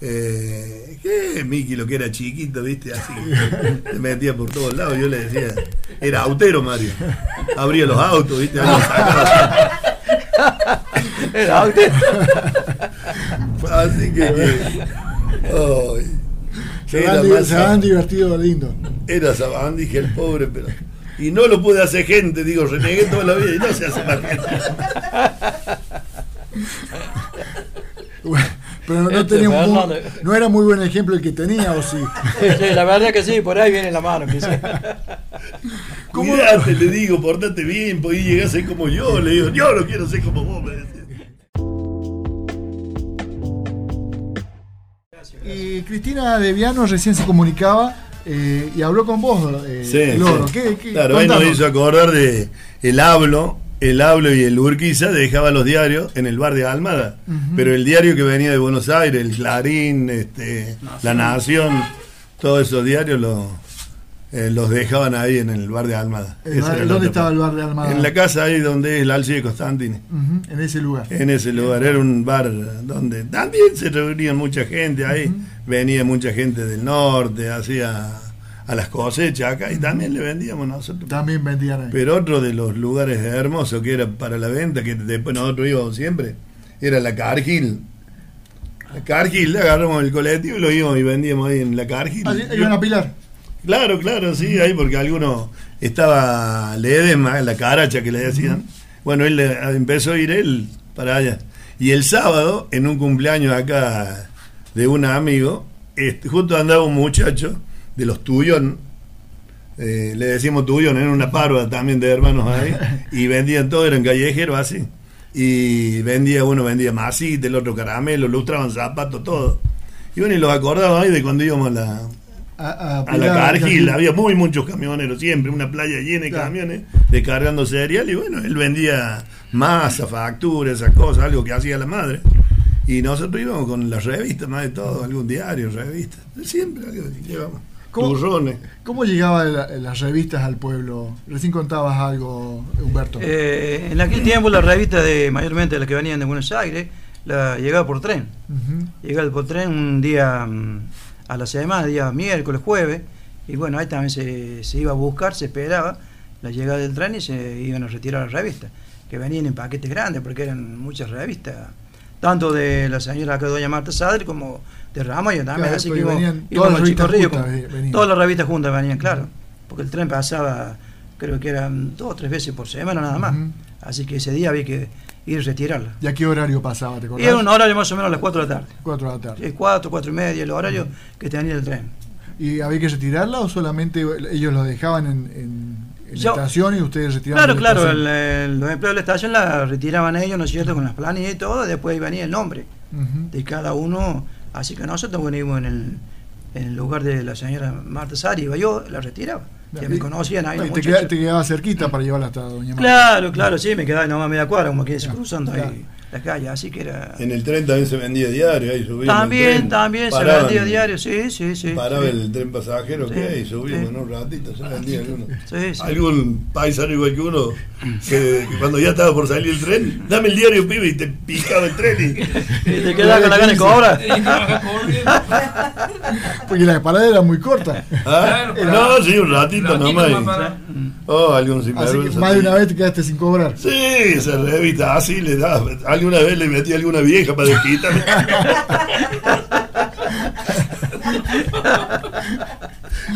Eh, que Miki lo que era chiquito, viste, así que se metía por todos lados. Yo le decía, era autero Mario. Abría los autos, viste, ahí los sacaba. Era usted. Así que. que- ay, Se van, di- más se van divertido lindo. era Sabandí que el pobre, pero. Y no lo pude hacer gente, digo, renegué toda la vida y no se hace más gente. Pero no, Este tenía un muy- no era muy buen ejemplo el que tenía, ¿o sí? Sí, la verdad que sí, por ahí viene la mano. ¿Cómo- Cuidate, le digo, portate bien, pues llegar a ser como yo, le digo, yo no quiero ser como vos, me decía. Y Cristina Deviano recién se comunicaba eh, y habló con vos, eh, Sí, Loro. sí. ¿Qué- qué- claro, ahí nos contanos? hizo acordar de el hablo, el hablo y el Urquiza dejaba los diarios en el bar de Almada, pero el diario que venía de Buenos Aires, el Clarín, este, La Nación, todos esos diarios los, eh, los dejaban ahí en el bar de Almada. Bar- ¿Dónde estaba el bar de Almada? En la casa ahí donde es el Alce de Constantine. En ese lugar. En ese lugar, era un bar donde también se reunían mucha gente ahí, venía mucha gente del norte, hacía a las cosechas acá y también le vendíamos nosotros. También vendían ahí. Pero otro de los lugares hermosos que era para la venta, que después nosotros íbamos siempre, era la Cargill. La Cargill, agarramos el colectivo y lo íbamos y vendíamos ahí en la Cargill. Iban a pilar. Claro, claro, sí, ahí porque alguno estaba Ledema, la caracha que le decían. Bueno, él le- empezó a ir él para allá. Y el sábado, en un cumpleaños acá de un amigo, este, justo andaba un muchacho de los Tuyón, eh, le decimos Tuyón, era una parva también de hermanos ahí, *laughs* y vendían todo, eran callejeros así. Y vendía, uno vendía masita, el otro caramelo, lustraban zapatos, todo. Y bueno, y los acordaba ahí de cuando íbamos a la, A, a a la Cargill había muy muchos camioneros siempre, una playa llena de Claro. camiones descargando cereal y bueno, él vendía masa, facturas, esas cosas, algo que hacía la madre. Y nosotros íbamos con las revistas, más de todo, algún diario, revistas, siempre llevamos. ¿Cómo? Turrones. ¿Cómo llegaban la- las revistas al pueblo? Recién contabas algo, Humberto. Eh, en aquel tiempo las revistas de mayormente las que venían de Buenos Aires la llegaba por tren. Llegaba por tren un día mm, a la semana, día miércoles, jueves, y bueno, ahí también se, se iba a buscar, se esperaba la llegada del tren y se iban a retirar las revistas, que venían en paquetes grandes, porque eran muchas revistas, tanto de la señora acá, doña Marta Sadre, como de Ramoyo también, Claro, así que íbamos, todas las revistas Río, juntas, como- todas las revistas juntas venían, claro, porque el tren pasaba, creo que eran dos o tres veces por semana nada más, así que ese día había que a retirarla. ¿Y a qué horario pasaba? ¿Te Y acordás? era un horario más o menos a las 4 de la tarde. Cuatro de la tarde. Sí, cuatro, cuatro y media, el horario que tenía el tren. ¿Y había que retirarla o solamente ellos lo dejaban en, en- en la estación y ustedes retiraban? Claro, claro, el- el- los empleados de la estación la retiraban ellos, ¿no es cierto?, con las planillas y todo, después venía el nombre Ujú. de cada uno, así que nosotros venimos en el, en el lugar de la señora Marta Sari, iba yo, la retiraba, ya me conocían ahí y te, muchachos. queda- te quedaba cerquita para llevarla hasta Doña Marta. Claro, claro, sí, me quedaba nomás media cuadra, como que cruzando ahí así que era... En el tren también se vendía diario, ahí subíamos. el También, tren, también se vendía diario, sí, sí, sí. Paraba sí. el tren pasajero, Sí, ¿qué? Y subíamos sí. en un ratito, se vendía alguno. Sí, sí. Algún paisano igual que uno, que, que cuando ya estaba por salir el tren, dame el diario, pibe, y te picaba el tren y. *laughs* Y te quedaba con la gana de cobrar. Corriendo. *laughs* Porque la parada era muy corta. ¿Ah? Claro, no, sí, un ratito ratito nomás. Mm. Oh, algún Así que más de una vez te quedaste sin cobrar. Sí, esa revista así le da. Alguna vez le metí a alguna vieja para desquitarme. *laughs*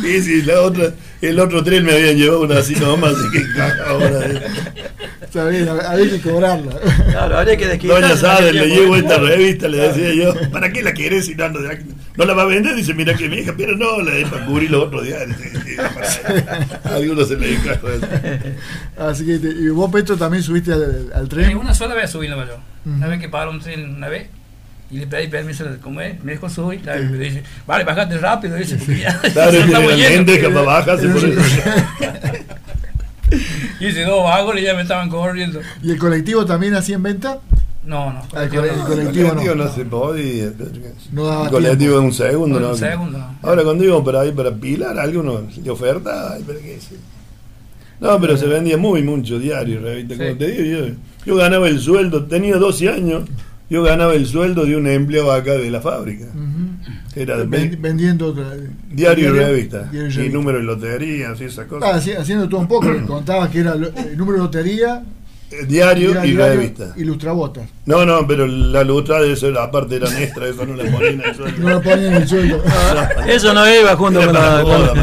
Sí, sí, la otra, el otro tren me habían llevado una así nomás, así que caja ahora. Está bien, había que cobrarla. Claro, habría que desquitarse. Doña Sade, le llevo esta revista, le decía yo, ¿para qué la querés si no, no, no la va a vender? Dice, mira qué vieja, pero no, la es para cubrir los otros diarios. Sí, sí, para- *laughs* *laughs* Algunos se le eso. Así que te- y vos, Petro, también subiste al, al Eh, tren. Una sola vez subí nomás yo. Una vez que paró un tren una vez y le pedí permiso de comer, me dejó subir. la- Me dice, vale, bajate rápido, dice, porque ya *laughs* Claro, ya estamos generalmente bajas y por eso. *laughs* Y dice, dos vagos y ya me estaban corriendo. ¿Y el colectivo también hacía en venta? No, no. Ah, el colectivo cole- no. el colectivo no. no se podía. No daba El colectivo en un segundo, Un ¿no? segundo, no. Ahora cuando íbamos para ahí para Pilar, algunos le oferta, ay, pero qué. No, pero se vendía muy mucho diario, revista, como Sí. te digo, yo, yo ganaba el sueldo, tenía 12 años, yo ganaba el sueldo de un empleado acá de la fábrica, Ujú. que era vendiendo otra, diario y revista, diario y y revista. número de loterías y esas Ah, cosas. haci- haciendo todo un poco, contabas que era el número de lotería, Eh, Diario era y diario revista. y lustrabotas. No, no, pero la lucha de eso, aparte eran extra, eso no le ponían el No sueldo. lo ponían en el sueldo. *laughs* Eso no iba junto Era con la. de todo.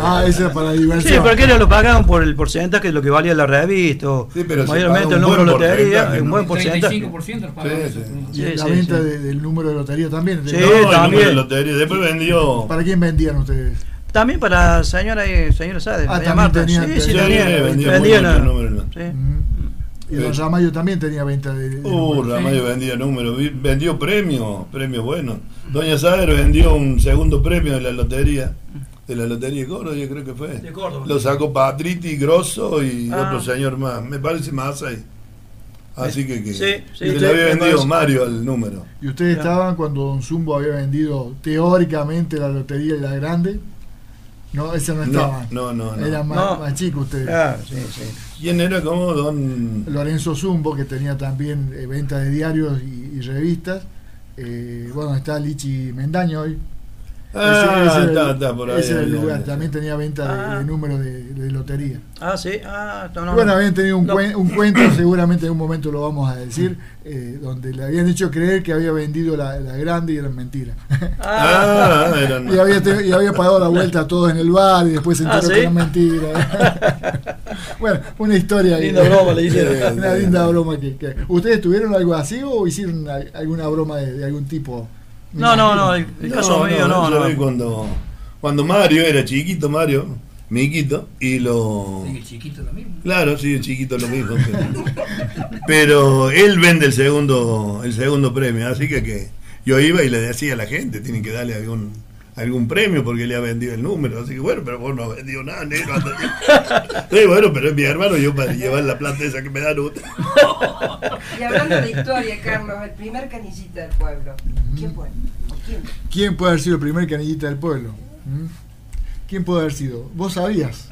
Ah, ese era para Sí, diversión. porque ellos lo pagaban por el porcentaje de lo que valía la revista. O Sí, pero mayormente el número de lotería, porcentaje, un ¿no? buen porcentaje. 35% los pagaba Sí, eso. sí. Y Sí, la sí, venta sí. de- del número de lotería también. Sí. ¿De- No, el número también. de lotería. Después vendió. ¿Para quién vendían ustedes? También para la señora y señora Sade, Ah, también Marta. tenía- sí, sí, tenía- vendía muchos ah, números. sí. Y Don. Ramayo también tenía venta de. de Uh, números. Ramayo vendía números, vendió premios, premios buenos. Doña Sader vendió un segundo premio de la lotería, de la lotería de Córdoba, yo creo que fue. De Córdoba. Lo sacó Patriti, Grosso y Ah. otro señor más, me parece más ahí. Así que, que Sí, sí, se le había vendido parece. Mario al número. Y ustedes estaban cuando Don Zumbo había vendido teóricamente la lotería y la grande. No, ese no No, estaba. no, no. no. Era más, No. más chico ustedes. Claro, sí, sí. ¿Quién era como Don Lorenzo Zumbo, que tenía también eh, venta de diarios y, y revistas. Eh, bueno, está Lichi Mendaño hoy. Ah, Ese- está, el- está por ahí. ese era el ahí, lugar. ahí. También tenía venta de, Ah. de números de, de lotería. Ah, sí, ah, no, no. Bueno, habían tenido un, No. cuen- un cuento, *coughs* seguramente en un momento lo vamos a decir, eh, donde le habían hecho creer que había vendido la, la grande y era mentira. Ah, Ah, eran. *laughs* y, había y había pagado la *laughs* vuelta a todos en el bar y después se Ah, enteró ¿sí? que era mentira. *laughs* bueno, una historia. Linda broma le hicieron. *laughs* Una linda broma que, que- ¿Ustedes tuvieron algo así o hicieron alguna broma de, de algún tipo? No, no, no, el, el caso mío no, yo no. vi Cuando, cuando Mario era chiquito, Mario, miquito, y lo. Sí, el chiquito lo mismo. Claro, sí, el chiquito lo mismo. Pero, pero él vende el segundo, el segundo premio, así que, que yo iba y le decía a la gente, tienen que darle algún algún premio porque le ha vendido el número, así que bueno, pero vos no has vendido nada, negro. Sí, bueno, pero es mi hermano, yo para llevar la plata esa que me dan usted. Y hablando de historia, Carlos, el primer canillita del pueblo. ¿Quién fue? ¿O quién? ¿Quién puede haber sido el primer canillita del pueblo? ¿Mm? ¿Quién puede haber sido? ¿Vos sabías?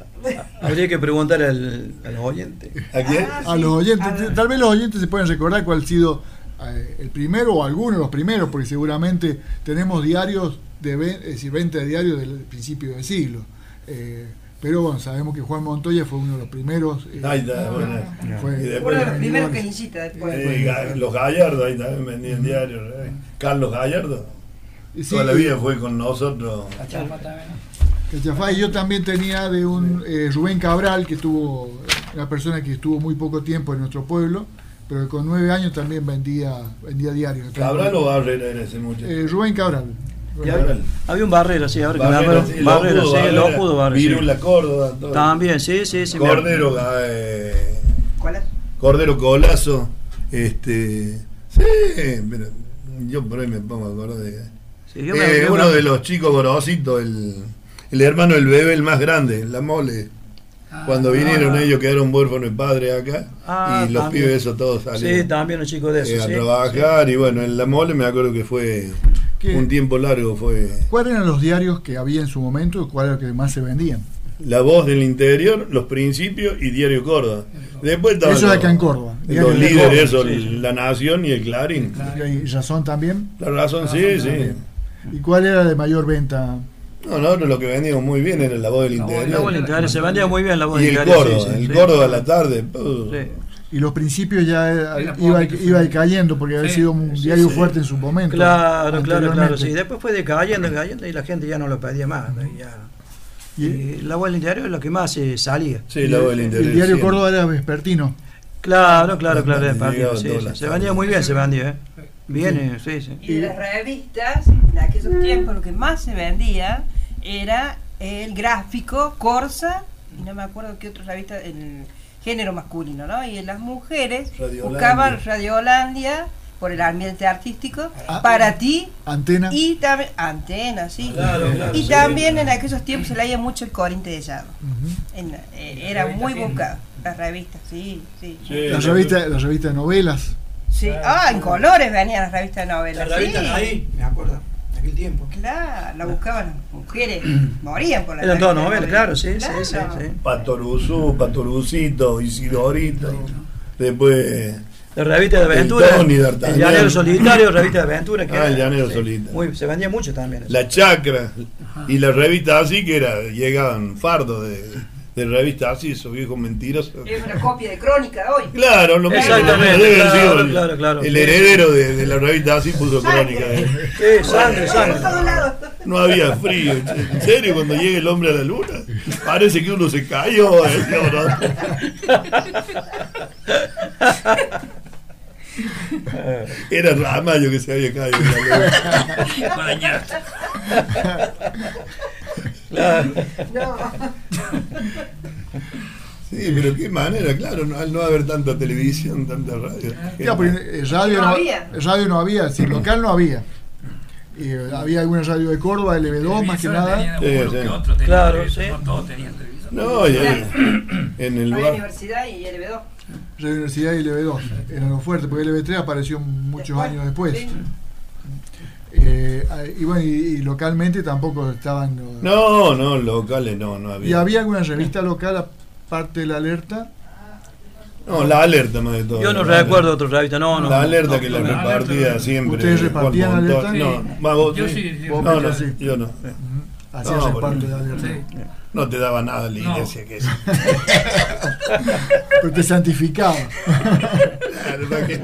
Habría que preguntar al, al oyente. ¿A quién? Ah, A los oyentes, A tal vez los oyentes se pueden recordar cuál ha sido eh, el primero o alguno de los primeros, porque seguramente tenemos diarios, de, ve- es decir, 20 diarios del principio del siglo. Eh, pero bueno, sabemos que Juan Montoya fue uno de los primeros. eh, Ahí está, bueno. fue- Y después- Uno de los primeros del pueblo. Eh, los Gallardo, ahí también vendían diarios. eh. Carlos Gallardo, sí, toda la vida fue con nosotros. Cachafá, y yo también tenía de un eh, Rubén Cabral, que estuvo, una persona que estuvo muy poco tiempo en nuestro pueblo, pero con nueve años también vendía, vendía diarios. ¿Cabral o Barrera era ese muchacho? Eh, Rubén Cabral. Y había, había un barrero, sí, ahora que me Barrera, sí, Barrero, Locudo, sí, Barrera, sí. Virula, Córdoba, todo. También, sí, sí, sí. Cordero, eh, ¿Cuál es? Cordero Colazo, este, sí, pero yo por ahí me pongo a acordar de, sí, yo me- Eh, yo uno me- de los chicos gorositos, el, el hermano del bebé, el más grande, la mole. Cuando vinieron ellos quedaron huérfanos de padre acá Ah, y los también. pibes esos todos Sí, salieron también un chico de eh, eso, a sí. trabajar y bueno, en la mole me acuerdo que fue ¿Qué? un tiempo largo, fue ¿Cuáles eran los diarios que había en su momento y cuáles eran los que más se vendían? La Voz del Interior, Los Principios y Diario Córdoba. Después estaban Eso de los- acá en Córdoba. Diario Los de líderes, Córdoba, eso, sí. La Nación y el Clarín. ¿Y Razón también? La razón, sí, sí. También. ¿Y cuál era de mayor venta? No, nosotros lo que vendíamos muy bien era La Voz del La Voz del La Interior. voz del interior, se vendía muy bien la voz Y del el interior, Córdoba, sí, sí, el sí. Córdoba a la tarde. uh, Sí. Y los principios ya eh, iba, iba cayendo porque había sido un sí, diario sí. fuerte en su momento. Claro, claro, claro, sí. Después fue decayendo, decayendo y la gente ya no lo pedía más. ya. Y, Y la voz del interior es lo que más eh, salía. Sí, La Voz del Interior. el diario sí. Córdoba era vespertino. Claro, claro, claro, sí, Se vendía muy bien, se vendía, ¿eh? Bien, sí, sí. Y de las revistas, de aquellos tiempos, lo que más se vendía era el gráfico, Corsa, y no me acuerdo qué otra revista, el género masculino, ¿no? Y las mujeres Radiolandia. buscaban Radiolandia por el ambiente artístico, Ah. para ti, Antena. y también, antena, sí. Claro, claro, y sí. también en aquellos tiempos se leía mucho el Corinte de Llano. En- eh, era Las muy revistas buscado, las revistas, sí, sí. Sí, La revista, la revista de novelas. Sí. Ah, en colores venían las revistas de novelas. sí. me acuerdo, en aquel tiempo. Claro, la buscaban las mujeres, *clears throat* morían por la Eran todas revista novelas, claro, sí, sí, sí, Claro. sí. Patoruzú, Patorucito, Isidorito. Después. La revista de El aventura, Tony, el llanero solitario, revista de aventura. Que Ah, el era- llanero sí, solitario. muy- se vendía mucho también. eso. La Chacra. Y las revistas así que era, llegaban fardos de, de revistas así, esos viejos mentirosos. Es una copia de crónica de hoy. Claro, lo mismo. Exactamente, claro, el, claro, claro. el heredero de, de la revista así puso crónica. de- Sí, sangre, sangre. No había frío. En serio, cuando llegue el hombre a la luna, parece que uno se cayó. uno. Era Ramallo que se había caído. en la luna. *laughs* Bañaste. Claro. No. *laughs* Sí, pero qué manera, claro, no, al no haber tanta televisión, tanta radio. Ya, porque eh, radio, No no, había. radio no había, si local no había. Y, eh, había alguna radio de Córdoba, LB2 más que nada. Sí, sí. que otro tenía Claro, televisor, sí. no todos tenían televisor. No, y en, el *coughs* Había universidad y LB2. Radio Universidad y LB2. Era lo fuerte, porque LB3 apareció muchos Después, años después. sí. Eh, y bueno, y, y localmente tampoco estaban. No, no, locales no, no había. ¿Y había alguna revista local aparte de la alerta? No, la alerta más de todo. Yo no La recuerdo alerta. otro revista, no, no. La alerta no, que no, la no. alerta repartía no. siempre. ¿Ustedes repartían alerta? No, vos Yo sí. sí, sí. Vos No, no, sí. yo no. Hacía No, reparto de alerta. No te daba nada la No. iglesia que eso. Pero te santificaba. Claro, ¿para qué?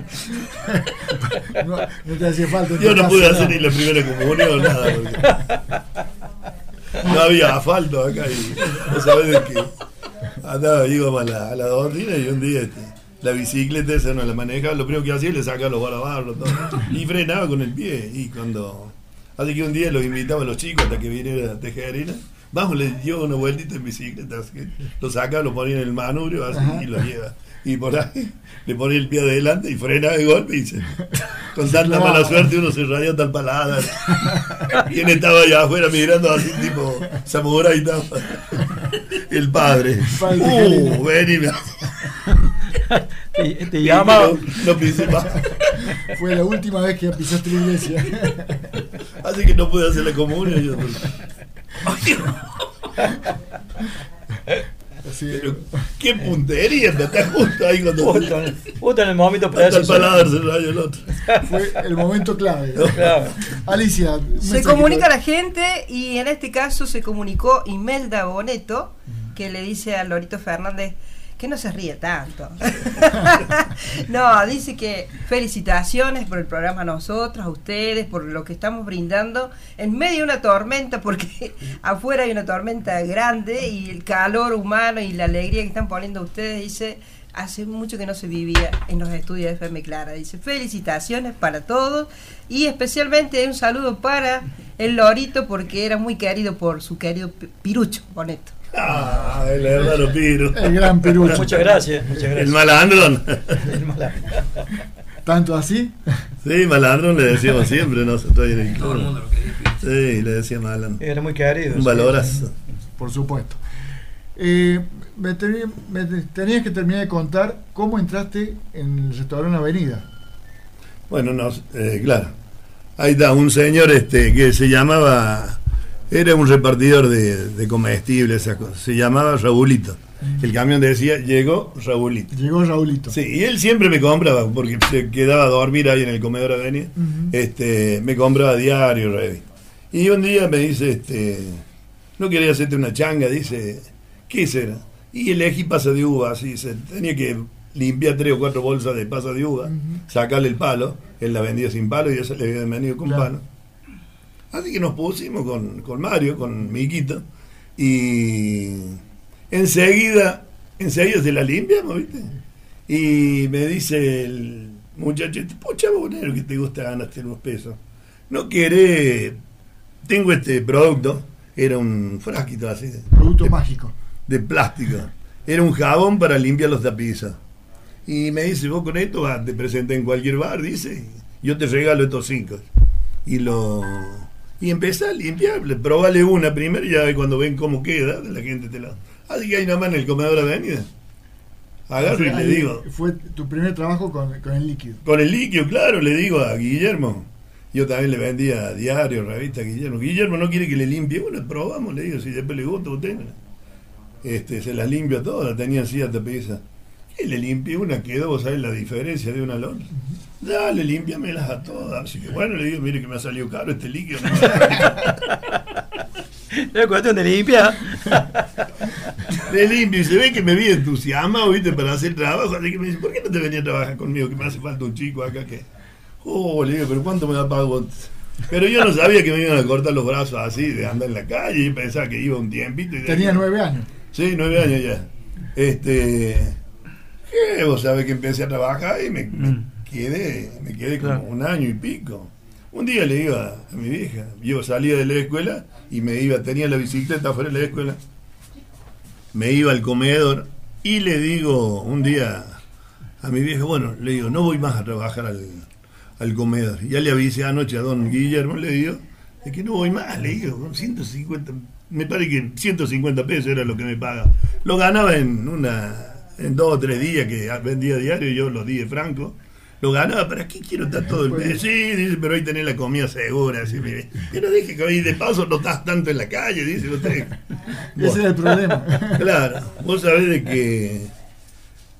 No, no te hacía falta. Yo no pude hacer nada. ni la primera comunión, nada. Porque no había asfalto acá y vos sabés de que andaba, íbamos a la, a la doctrina y un día este, la bicicleta esa no la manejaba, lo primero que hacía le sacaba los barabarros todo, y frenaba con el pie. Y cuando. Así que un día los invitaba a los chicos hasta que viniera Tejerina. Vamos, le dio una vueltita en bicicleta, así que lo sacaba, lo ponía en el manubrio así, Ajá. y lo lleva. Y por ahí le ponía el pie adelante y frenaba de golpe y se, con tanta mala suerte uno se rayó tal palada. Y él estaba allá afuera mirando así tipo Samurái y estaba el padre. Padre Uh, ven y me Te, te llamaba. no, no pisé más. Fue la última vez que pisaste la iglesia. Así que no pude hacer la comunión. Yo, Así, pero qué puntería, te está justo ahí cuando Justo en el- justo en el momento hasta el paladar se el otro. fue el momento clave. Claro. Alicia, Se comunica la gente y en este caso se comunicó Imelda Boneto, que le dice a Lorito Fernández que no se ríe tanto. *laughs* no, dice que felicitaciones por el programa a nosotros, a ustedes, por lo que estamos brindando en medio de una tormenta, porque *laughs* afuera hay una tormenta grande y el calor humano y la alegría que están poniendo ustedes, dice, hace mucho que no se vivía en los estudios de FM Clara. Dice, felicitaciones para todos y especialmente un saludo para el Lorito porque era muy querido por su querido Pi- Pirucho Boneto. Ah, el hermano Piro. El gran Pirucho. Muchas gracias, muchas El malandrón. El mala- Tanto así. Sí, malandrón le decíamos siempre en el Todo el mundo lo quería. Sí, le decía malandrón. Era muy querido. Un sí. valorazo. Por supuesto. Eh, me, me te- tenías que terminar de contar cómo entraste en el restaurante Avenida. Bueno, no, eh, claro. Ahí está, un señor este que se llamaba, era un repartidor de, de comestibles, esas cosas. Se llamaba Raulito. El camión decía, llegó Raulito. Llegó Raulito. Sí, y él siempre me compraba, porque se quedaba a dormir ahí en el comedor avenida. Ujú. este, me compraba diario, revista. Y un día me dice, este, no quería hacerte una changa, dice, ¿qué será? Y elegí pasa de uva, así, se, tenía que limpiar tres o cuatro bolsas de pasa de uva, sacarle el palo, él la vendía sin palo y esa le había venido con Claro. palo. Así que nos pusimos con, con Mario, con Miquito, y enseguida, enseguida se la limpiamos, ¿viste? Y me dice el muchacho, pucha bonero que te gusta ganarte unos pesos. No querés, tengo este producto, era un frasquito así, de, Producto de- mágico. de plástico. Era un jabón para limpiar los tapices. Y me dice, vos con esto vas, te presenté en cualquier bar, dice, yo te regalo estos cinco. Y lo y empecé a limpiar, le- probale una primero y ya ve cuando ven cómo queda, la gente te la... Así que ahí nada más en el comedor de avenida. Agarro y le digo, Fue tu primer trabajo con, con el líquido. con el líquido, claro, le digo a Guillermo. Yo también le vendía diario, revista a Guillermo. Guillermo no quiere que le limpie. Bueno, probamos, le digo, si después le gusta, usted. Este, se las limpio todas, tenía así a tapiza. Y le limpié una, quedó, vos sabés la diferencia de una lona. Dale, límpiamelas a todas. Así que bueno, le digo, mire que me ha salido caro este líquido. Es *laughs* cuestión de limpiar. Le limpio y se ve que me vi entusiasmado, viste, para hacer trabajo. Así que me dice, ¿por qué no te venía a trabajar conmigo? Que me hace falta un chico acá que. Oh, le digo, pero ¿cuánto me da pago? Pero yo no sabía que me iban a cortar los brazos así de andar en la calle y pensaba que iba un tiempito. Y de- Tenía nueve años. Sí, nueve años ya. Este. ¿Qué? Vos sabés que empecé a trabajar y me, me Mm. Quedé, me quedé como un año y pico. Un día le digo a, mi vieja, yo salía de la escuela y me iba, tenía la bicicleta afuera de la escuela, me iba al comedor y le digo un día a mi vieja, bueno, le digo, no voy más a trabajar al, al comedor. Ya le avisé anoche a don Guillermo, le digo, de que no voy más, le digo, con 150, me parece que 150 pesos era lo que me paga. Lo ganaba en una, en dos o tres días que vendía diario, yo los di de franco. Lo ganaba, ¿para qué quiero estar todo el mes? Sí, dice, pero ahí tenés la comida segura. Así, mire. Pero dije que hoy de paso no estás tanto en la calle, dice usted. Ese era el problema. Claro, vos sabés de que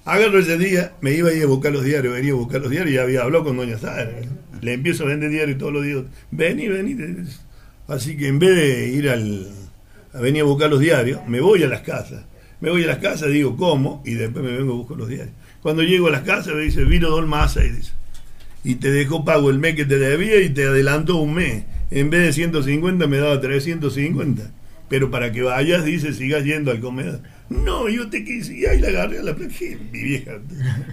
Agarro ese día, me iba a ir a buscar los diarios, venía a buscar los diarios y había hablado con Doña Sara. Le empiezo a vender diarios todos los días. Vení, vení. Así que en vez de ir al, a venir a buscar los diarios, me voy a las casas. Me voy a las casas, digo cómo, y después me vengo a buscar los diarios. Cuando llego a las casas me dice, vino Don Massa y dice, y te dejó pago el mes que te debía y te adelantó un mes. En vez de 150 me daba 350. Pero para que vayas, dice, sigas yendo al comedor. No, yo te quise. Y ahí la agarré a la placa. Mi vieja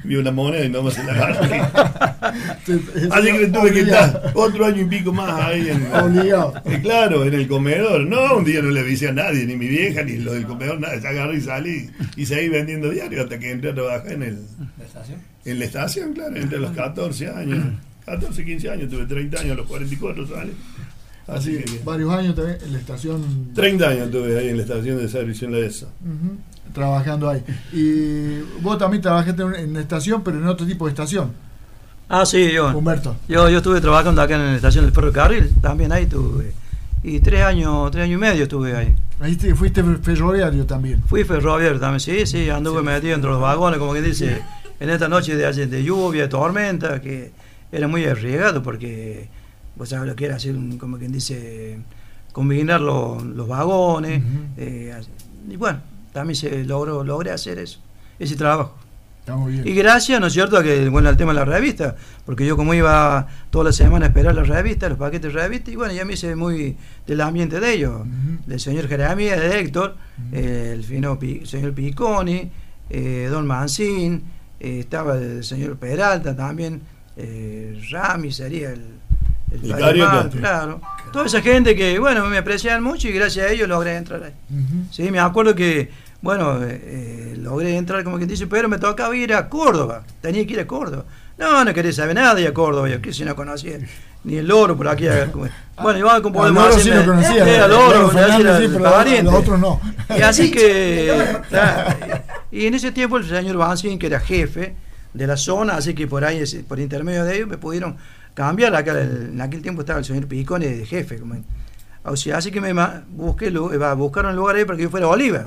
vio la moneda y no más se la agarré. *laughs* Así que tuve que estar otro año y pico más ahí. En, Obligado. Eh, claro, en el comedor. No, un día no le avisé a nadie, ni mi vieja, ni lo del comedor, nada. Se agarré y salí y seguí vendiendo diario hasta que entré a trabajar en el, ¿La estación? en la estación, claro, entre los 14 años. 14, 15 años, tuve 30 años, a los 44 salí. Así que Varios años también en la estación. 30 años tuve ahí en la estación de servicio en la ESA. Ujú, trabajando ahí. Y vos también trabajaste en la estación, pero en otro tipo de estación, Ah, sí, yo. Humberto. Yo, yo estuve trabajando acá en la estación del ferrocarril, también ahí estuve. Y tres años, tres años y medio estuve ahí. Ahí te- fuiste ferroviario también. Fui ferroviario también, sí, sí, anduve metido entre los vagones, como que dice, en esta noche de, ayer de lluvia, de tormenta, que era muy arriesgado porque vos sabés lo que era hacer, un- como quien dice, combinar lo- los vagones. Eh, y bueno, también se logró, logré hacer eso, ese trabajo. Está muy bien. Y gracias, ¿no es cierto?, a que, bueno, al tema de la revista, porque yo como iba toda la semana a esperar la revista, los paquetes de revista, y bueno, ya me hice muy del ambiente de ellos, Ujú. del señor Jeremías, de Héctor, Ujú. eh, el fino Pi- señor Picconi, eh, Don Mancín, eh, estaba el señor Peralta también, eh, Rami sería el... El Carioca. Claro. Toda esa gente que, bueno, me aprecian mucho y gracias a ellos logré entrar ahí. Ujú. Sí, me acuerdo que, bueno, eh, eh, logré entrar como quien dice, pero me tocaba ir a Córdoba. Tenía que ir a Córdoba. No, no quería saber nada de a Córdoba. Yo que si no conocía ni el loro por aquí. a- como- Bueno, igual como Al podemos loro sí lo conocía. Sí, al Loro al sí, pero a pariente. los otros no. Y así *laughs* que, y en ese tiempo el señor Bansin, que era jefe de la zona, así que por ahí, por intermedio de ellos, me pudieron cambiar. Acá, en aquel tiempo estaba el señor Picone de jefe. como- o sea, así que me busqué, eh, buscaron un lugar ahí para que yo fuera a Oliva.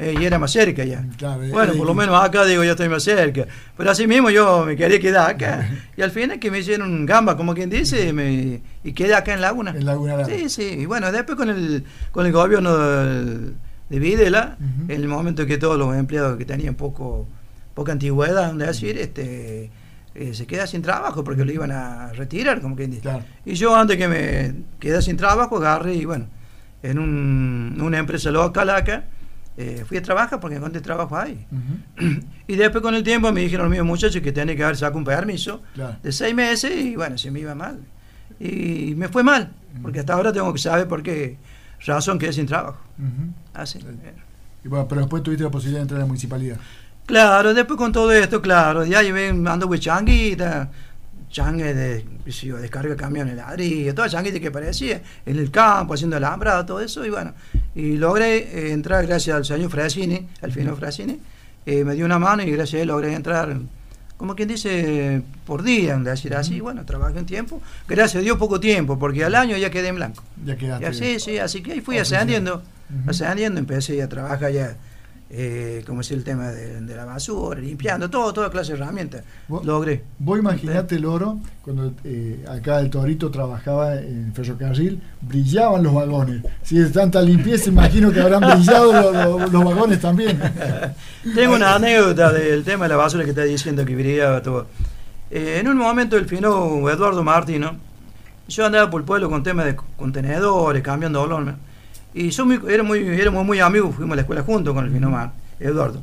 eh, y era más cerca ya. Claro, bueno, eh, por lo menos acá digo, yo estoy más cerca. Pero así mismo yo me quería quedar acá. *laughs* Y al final que me hicieron gamba, como quien dice, me, y quedé acá en Laguna. En Laguna Larga. Sí, sí. Y bueno, después con el, con el gobierno del- de Videla, Ujú. en el momento que todos los empleados que tenían poco poca antigüedad, donde decir, este eh, se queda sin trabajo porque lo iban a retirar, como quien dice. Claro. Y yo antes que me quedé sin trabajo, agarré y bueno, en un- una empresa local acá, eh, fui a trabajar porque encontré trabajo ahí. Ujú. *clears throat* Y después con el tiempo me dijeron los mismos muchachos que tenía que haber sacado un permiso Claro. de seis meses y bueno, se me iba mal. Y me fue mal, porque hasta ahora tengo que saber por qué razón quedé sin trabajo. Así. Sí. Y bueno, pero después tuviste la posibilidad de entrar a la municipalidad. Claro, después con todo esto, claro, ya llevé, ando con changuita, changue de, sé yo, descarga camiones de ladrillo, toda changuita que parecía, en el campo, haciendo alambrado, todo eso, y bueno, y logré eh, entrar gracias al señor Frasini, al fino Frasini, eh, me dio una mano y gracias a él logré entrar, como quien dice, por día, de decir así, bueno, trabajé un tiempo, gracias a Dios poco tiempo, porque al año ya quedé en blanco. Ya Y quedaste. así, sí, así que ahí fui ascendiendo, Ujú. ascendiendo, empecé a trabajar ya, eh, como es el tema de, de la basura, limpiando, todo, toda clase de herramientas. Vos- Logré. Vos imaginate el oro, cuando eh, acá el Torito trabajaba en ferrocarril, brillaban los vagones. Si es tanta limpieza, imagino que habrán brillado lo- lo- los vagones también. *laughs* Tengo una anécdota del tema de la basura que está diciendo que brillaba todo. Eh, en un momento el fino Eduardo Martino, yo andaba por el pueblo con temas de contenedores, cambiando olor, y yo muy, era muy, éramos muy amigos, fuimos a la escuela juntos con el fino Mar, Eduardo.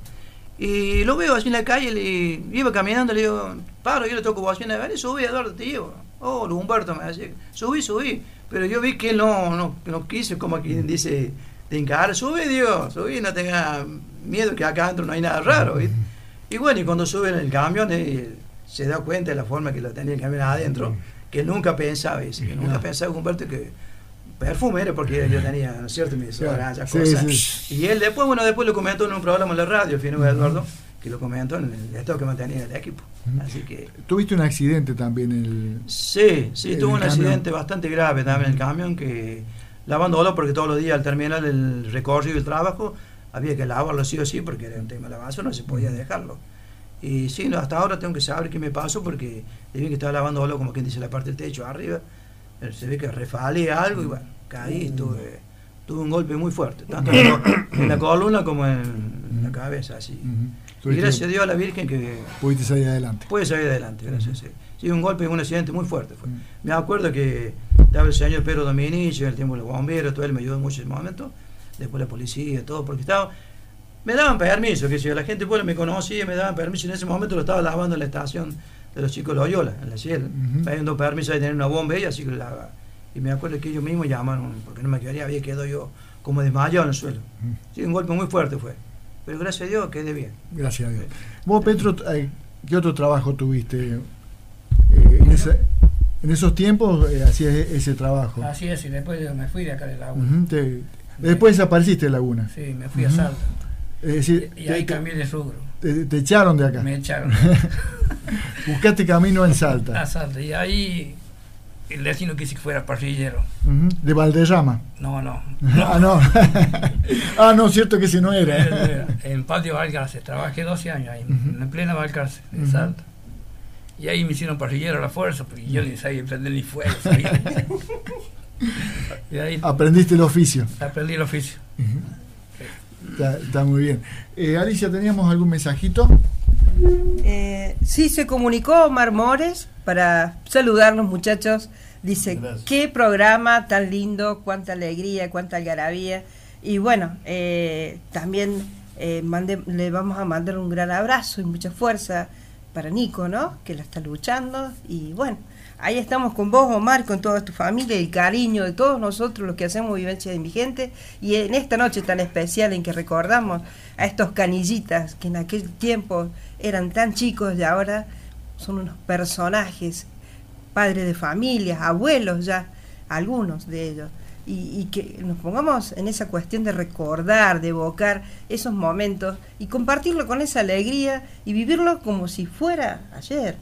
Y lo veo así en la calle, le, iba caminando, le digo, paro, yo le toco bocina, ven, subí Eduardo, te llevo. Oh, Humberto me decía, subí, subí. Pero yo vi que no, no, no quiso, como quien dice, de encarar, subí, digo, subí, no tenga miedo que acá adentro no hay nada raro. ¿viste? Y bueno, y cuando sube en el camión, eh, se da cuenta de la forma que lo tenía el camión adentro, que nunca pensaba, dice, que nunca pensaba Humberto que perfume era porque yo tenía, ¿no es cierto? Mi desodorante, Sí, cosas. sí. Y él después, bueno, después lo comentó en un programa en la radio, el fino Eduardo, que lo comentó en el estado que mantenía el equipo. Así que Tuviste un accidente también. El, Sí, sí, El tuvo un camión. accidente bastante grave también el camión que lavando porque todos los días al terminar el recorrido y el trabajo había que lavarlo sí o sí porque era un tema de la basura, no se podía dejarlo. Y sí, no, hasta ahora tengo que saber qué me pasó porque de bien que estaba lavando algo, como quien dice, la parte del techo arriba. Se ve que refalé algo y bueno, caí, tuve, tuve un golpe muy fuerte, tanto en la, la columna como en la cabeza, así. Ujú. Y gracias a Dios a la Virgen que Pudiste salir adelante. puede salir adelante, gracias. Sí, sí un golpe, un accidente muy fuerte fue. Mm. Me acuerdo que estaba el señor Pedro Dominici, en el tiempo de los bomberos, todo él me ayudó mucho en ese momento. Después la policía, todo, porque estaba. Me daban permiso, que si la gente pueblo me conocía, me daban permiso. En ese momento lo estaba lavando en la estación de los chicos Loyola, en la Ciel. Ujú. Me habían dado permiso de tener una bomba y así que la. Y me acuerdo que ellos mismos llamaron, porque no me quedaría, había quedado yo como desmayado en el suelo. Sí, un golpe muy fuerte fue. Pero gracias a Dios quedé bien. Gracias a Dios. Vos, Petro, ¿qué otro trabajo tuviste? eh, en, esa- en esos tiempos eh, hacías e- ese trabajo. Así es, y después yo me fui de acá. Ujú, te- después desapareciste de Laguna. Sí, me fui a Salta. Es decir, Y te, ahí te- cambié de rubro. Te- te echaron de acá. Me echaron *laughs* Buscaste camino en Salta. a Salta. Y ahí el destino quise que fuera parrillero. Ujú, De Valderrama. No, no. *laughs* Ah, no. *laughs* ah, no, cierto que ese no era. en Patio Valcarce. Trabajé 12 años ahí, en plena Valcarce, en. Salta. Y ahí me hicieron parrillero a la fuerza, porque yo ni sabía prender ni fuego. y ahí Aprendiste el oficio. aprendí el oficio. Está, está muy bien. Eh, Alicia, ¿teníamos algún mensajito? Eh, sí, se comunicó Omar Mores para saludarnos, muchachos. Dice, Gracias. qué programa tan lindo, cuánta alegría, cuánta algarabía. Y bueno, eh, también eh, mande- le vamos a mandar un gran abrazo y mucha fuerza para Nico, ¿no? Que la está luchando. Y bueno, ahí estamos con vos, Omar, con toda tu familia, el cariño de todos nosotros los que hacemos Vivencia de Indigente. Y en esta noche tan especial en que recordamos a estos canillitas que en aquel tiempo eran tan chicos y ahora son unos personajes, padres de familias, abuelos ya, algunos de ellos. Y, y que nos pongamos en esa cuestión de recordar, de evocar esos momentos y compartirlo con esa alegría y vivirlo como si fuera ayer.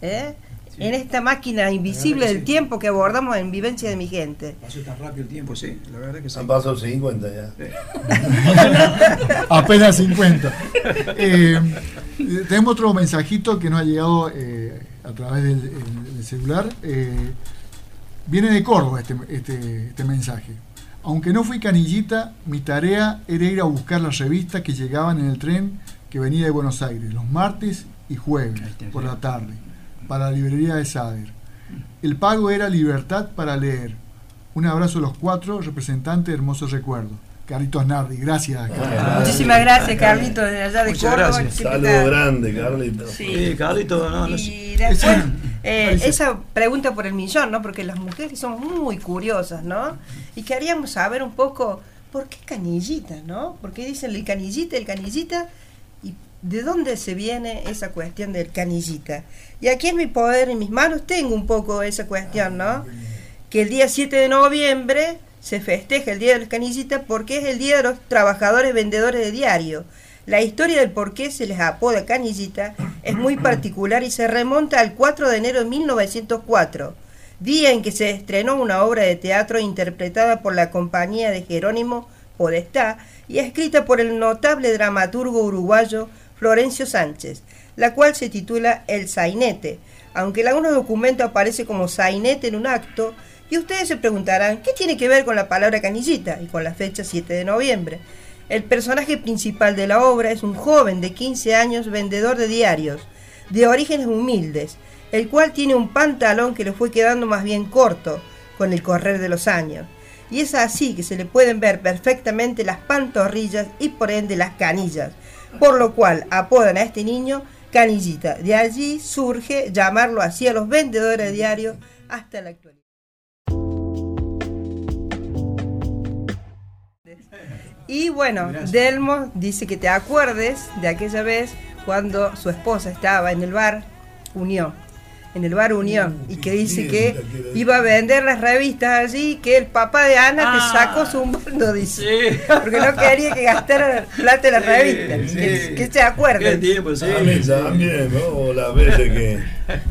¿eh? Sí. En esta máquina invisible del sí. tiempo que abordamos en Vivencia de mi gente. Pasó tan rápido el tiempo, sí, la verdad que sí. Han pasado 50 ya. *laughs* Apenas 50. Eh, tenemos otro mensajito que nos ha llegado eh, a través del, el- del celular. Eh, viene de Córdoba este, este, este mensaje. Aunque no fui canillita, mi tarea era ir a buscar las revistas que llegaban en el tren que venía de Buenos Aires, los martes y jueves por la tarde, para la librería de Sader. El pago era libertad para leer. Un abrazo a los cuatro representantes de Hermosos Recuerdos. Carlitos Nardi, gracias. Carlitos. Muchísimas gracias, Carlito, de allá de Muchas Córdoba. gracias. Saludo grande, Carlito. Sí. Sí, Carlito, no, no sé. Y después, eh, esa pregunta por el millón, ¿no? Porque las mujeres somos muy curiosas, ¿no? Y queríamos saber un poco, ¿por qué canillita, no? ¿Por qué dicen el canillita, el canillita? ¿Y de dónde se viene esa cuestión del canillita? Y aquí en mi poder, en mis manos, tengo un poco esa cuestión, ¿no? Que el día 7 de noviembre se festeja el Día de los Canillitas porque es el Día de los Trabajadores Vendedores de Diario. La historia del por qué se les apoda canillita es muy particular y se remonta al 4 de enero de 1904, día en que se estrenó una obra de teatro interpretada por la compañía de Jerónimo Podestá y escrita por el notable dramaturgo uruguayo Florencio Sánchez, la cual se titula El Sainete, aunque en algunos documentos aparece como sainete en un acto, y ustedes se preguntarán, ¿qué tiene que ver con la palabra canillita y con la fecha 7 de noviembre? El personaje principal de la obra es un joven de 15 años vendedor de diarios, de orígenes humildes, el cual tiene un pantalón que le fue quedando más bien corto con el correr de los años. Y es así que se le pueden ver perfectamente las pantorrillas y por ende las canillas, por lo cual apodan a este niño canillita. De allí surge llamarlo así a los vendedores de diarios hasta la actualidad. Y bueno, Gracias. Delmo dice que te acuerdes de aquella vez cuando su esposa estaba en el bar Unión, en el bar Unión, y que dice que iba a vender las revistas allí, que el papá de Ana Ah. te sacó su mundo, dice, Sí. porque no quería que gastara plata en las Sí, revistas, sí. que, que se Qué tiempo, sí. A mí también, ¿no? O las veces que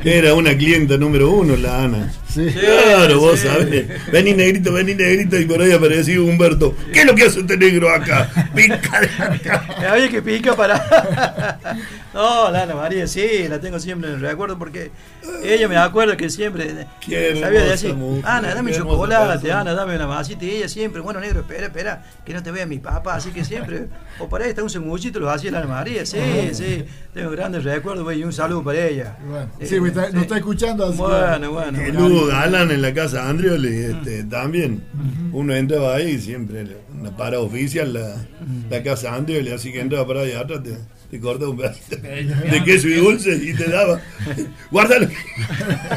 Era una clienta número uno, la Ana. Sí. Claro, vos sabés. Vení negrito, vení negrito, y por ahí apareció Humberto. ¿Qué es lo que hace este negro acá? Pica de acá. *laughs* Había que pica para. *laughs* no, la Ana María, sí, la tengo siempre en el recuerdo porque ella me acuerda que siempre Qué sabía decir, Ana, dame chocolate, persona". Ana, dame una masita. Y ella siempre, bueno, negro, espera, espera, que no te vea mi papá. Así que siempre, o por ahí está un sanguchito, lo hacía la Ana María, sí, sí. Tengo grandes recuerdos güey, y un saludo para ella. Bueno, Eh, sí, me está- sí. nos está escuchando. así Bueno, bueno. El Hugo Galán en la casa Andrioli, este, también. Uno entraba ahí y siempre una para oficial la, la casa Andrioli, así que entraba para allá atrás, te, te cortaba un pedacito de queso y dulce y te daba. *laughs* Guárdalo,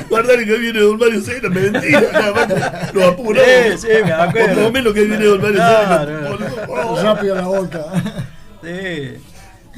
guárdalo que viene Don Mario Sena, mentira, nada más lo apuró. Sí, sí, me acuerdo. Por lo menos que viene Don Mario Claro. Oh. Rápido la boca. Sí.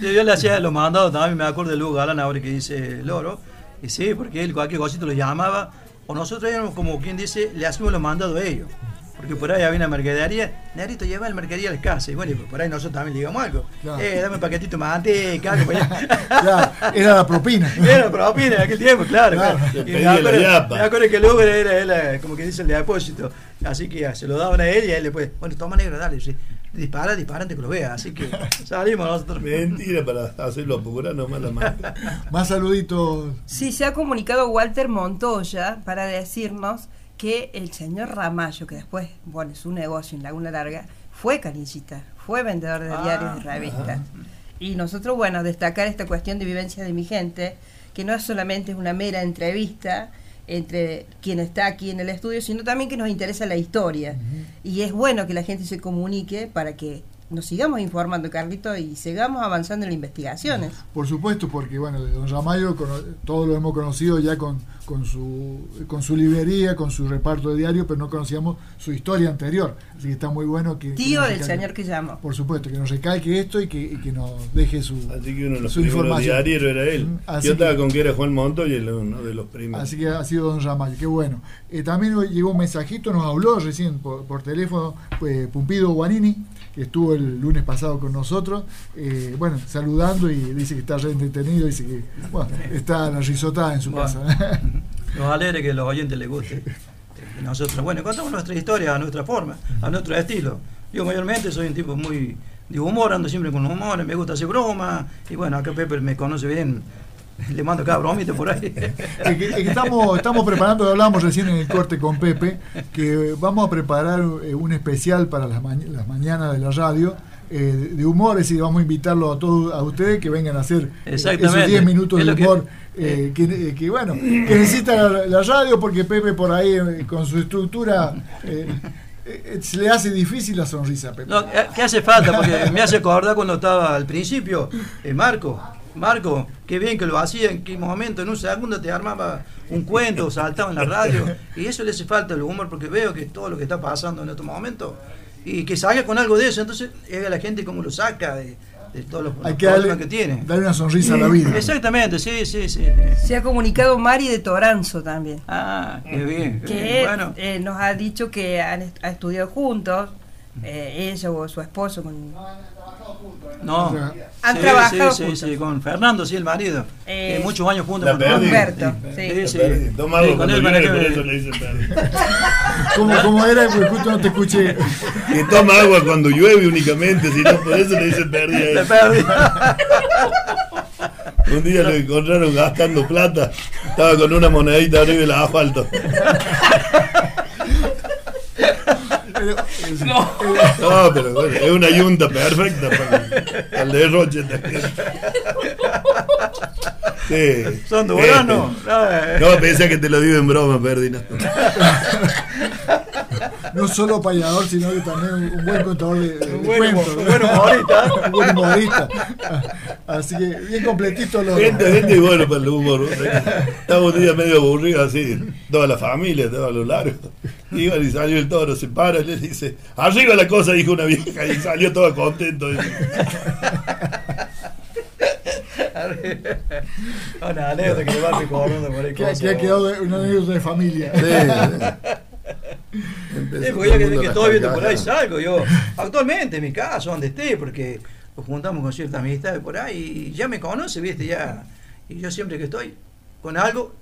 Yo le hacía los mandados también, me acuerdo de Lugo Galán ahora que dice Loro. Y sí, porque él cualquier cosito lo llamaba. O nosotros éramos como quien dice, le hacíamos los mandados a ellos. Porque por ahí había una mercadería, Negrito lleva el mercadería a la casa. Y bueno, y por ahí nosotros también le digamos algo. Claro. Eh, dame un paquetito de manteca, algo para allá. *laughs* Claro, era la propina. *laughs* Era propina en aquel tiempo, claro. Claro. claro. Y me la acuerdo, yapa. me acuerdo que el Uber era, era, como que dice el depósito. Así que ya, se lo daban a él y a él después, bueno, toma negro, dale. sí. Dispara, dispara antes que lo vea. Así que *laughs* salimos nosotros. Mentira, para hacerlo apurar nomás la marca. *laughs* Más saluditos. Sí, se ha comunicado Walter Montoya para decirnos que el señor Ramallo, que después pone su negocio en Laguna Larga, fue canillita, fue vendedor de Ah, diarios y revistas. Y nosotros, bueno, destacar esta cuestión de vivencia de mi gente, que no es solamente una mera entrevista entre quien está aquí en el estudio, sino también que nos interesa la historia. Y es bueno que la gente se comunique para que nos sigamos informando, Carlito, y sigamos avanzando en las investigaciones. Por supuesto, porque bueno, de Don Ramayo cono- todos lo hemos conocido ya con, con, su, con su librería, con su reparto de diario, pero no conocíamos su historia anterior. Así que está muy bueno que... Tío del señor que llamó. Por supuesto, que nos recalque esto y que, y que nos deje su, Así que uno de los primeros era él. Mm, así Yo estaba que- con que era Juan Montoya, el- uno de los primeros. Así que ha sido Don Ramayo, qué bueno. Eh, también hoy llegó un mensajito, nos habló recién por, por teléfono pues, Pumpido Guanini, que estuvo el lunes pasado con nosotros, eh, bueno, saludando y dice que está re entretenido, dice que bueno, está la risotada en su Bueno. casa. *laughs* Nos alegra que a los oyentes les guste. Eh, y Nosotros, bueno, contamos nuestra historia a nuestra forma, a nuestro estilo. Yo mayormente soy un tipo muy de humor, ando siempre con humor, me gusta hacer broma. Y bueno, acá Pepe me conoce bien, *laughs* le mando cada bromita por ahí. *laughs* Es que, es que estamos, estamos preparando, hablábamos recién en el corte con Pepe, que vamos a preparar eh, un especial para las, maña- las mañanas de la radio eh, de humor, es decir, vamos a invitarlo a todos a ustedes que vengan a hacer esos Exactamente. 10 minutos Es de que- humor eh, que, eh, que, bueno, que necesita la, la radio porque Pepe por ahí eh, con su estructura se le hace difícil la sonrisa a Pepe. No, ¿Qué hace falta? Porque me hace acordar cuando estaba al principio, Marco. Marco, qué bien que lo hacía, en qué momento, en un segundo te armaba un cuento, saltaba en la radio. *laughs* Y eso le hace falta el humor, porque veo que todo lo que está pasando en estos momentos, y que salga con algo de eso, entonces es a la gente como lo saca de, de todos los, Hay los que darle, problemas que tiene. darle una sonrisa a la vida. Exactamente, sí, sí, sí. Se ha comunicado Mari de Toranzo también, Ah, qué bien. qué bien. que Bueno, eh, nos ha dicho que han est- ha estudiado juntos, eh, ella o su esposo con... no. Han Sí, trabajado sí, sí, juntos. sí, con Fernando, sí, el marido. Eh, que muchos años juntos. con. Humberto, sí. Sí. Toma Sí, algo con cuando él por eso le dicen. *laughs* ¿Cómo, cómo era? Porque justo no te escuché. Que toma agua cuando llueve únicamente, si no, por eso le dicen perdi. a Le él. perdí. *laughs* Un día lo encontraron gastando plata, estaba con una monedita arriba del asfalto. *laughs* Eh, *laughs* No, pero bueno, es una yunta perfecta para el, derroche también. Sí. Son duranos. No, pensé que te lo digo en broma, Perdi. No. no solo payador, sino que también un buen contador de, de Un buen cuentos. humor- un buen humorista. un buen humorista. Así que bien completito los. Gente, gente bueno para el humor. ¿no? Estamos un día medio aburridos así, toda la familia, todo a lo largo. Iban y salió el toro, se para y le dice, arriba la cosa, dijo una vieja, y salió todo contento. *laughs* Una anécdota que le va recordando por ahí. Que, ha quedado de- una anécdota de familia. Empezó Sí, todo porque el que, que estoy viendo por ahí salgo yo. Actualmente en mi caso, donde esté, porque nos juntamos con ciertas amistades por ahí y ya me conoce, viste, ya. Y yo siempre que estoy, con algo,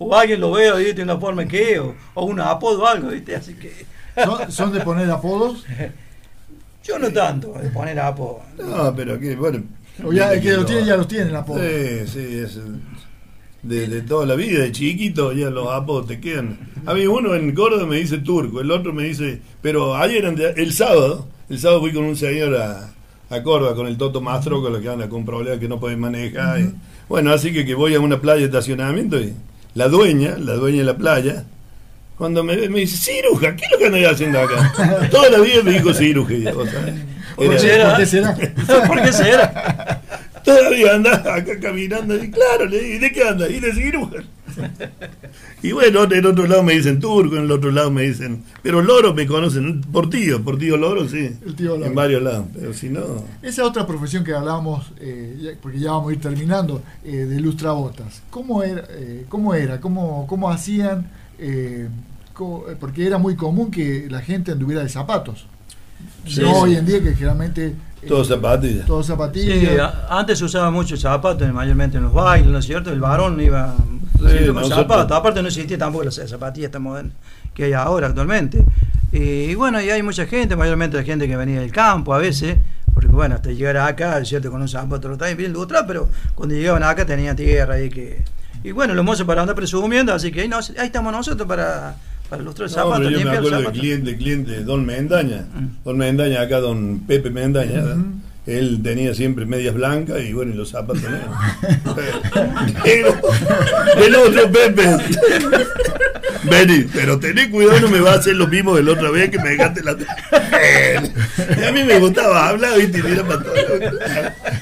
o alguien lo veo, ¿viste? Una forma que, o, o un apodo o algo, ¿viste? Así que. ¿Son, son de poner apodos? *laughs* Yo no tanto, de poner apodo. No, pero que, bueno. O ya, el que lo- tiene, ya los tiene el apodo. Sí, sí, es de, de toda la vida, de chiquito, ya los apodos te quedan. A mí uno en Córdoba me dice turco, el otro me dice, pero ayer, el sábado, el sábado fui con un señor a, a Córdoba, con el Toto Mastro, con lo que anda con problemas que no pueden manejar. y- bueno, así que, que voy a una playa de estacionamiento y la dueña, la dueña de la playa, cuando me ve me dice, ciruja, ¿qué es lo que andas haciendo acá? *laughs* Toda la vida me dijo ciruja. y, o sea, ¿Por era- qué será? ¿Por qué será? *laughs* Todavía anda acá caminando y claro, le dije, ¿de qué anda? Y de ciruja. *laughs* Y bueno, en otro lado me dicen turco, en el otro lado me dicen, pero loro me conocen, por tío, por tío loro, sí. El tío Loro. En varios lados, pero si no... Esa otra profesión que hablábamos, eh, porque ya vamos a ir terminando, eh, de lustrabotas. ¿Cómo era? eh, ¿Cómo, era? ¿Cómo, cómo hacían? eh, co- eh, porque era muy común que la gente anduviera de zapatos. Sí, no sí. hoy en día que generalmente... Todos zapatillas. Todos Sí, zapatillas. a- antes se usaba mucho el zapato, mayormente en los bailes, ¿no es cierto? El varón iba Sí, con zapatos. Aparte no existía tampoco las zapatillas tan modernas que hay ahora actualmente. Y bueno, y hay mucha gente, mayormente la gente que venía del campo a veces, porque bueno, hasta llegar acá, es cierto, con un zapato lo traen bien lutra, pero cuando llegaban acá tenían tierra ahí que... Y bueno, los mozos para andar presumiendo, así que ahí, nos- ahí estamos nosotros para, para ilustrar el No, zapato, pero yo me acuerdo del cliente, cliente, don Mendaña. Mm. Don Mendaña, acá don Pepe Mendaña. Ujú. Él tenía siempre medias blancas y bueno, y los zapatos negros. *laughs* Negro. El otro Pepe. Vení, pero tené cuidado, no me va a hacer lo mismo de la otra vez que me dejaste la. Y a mí me gustaba hablar, ¿viste? Y mira para todo.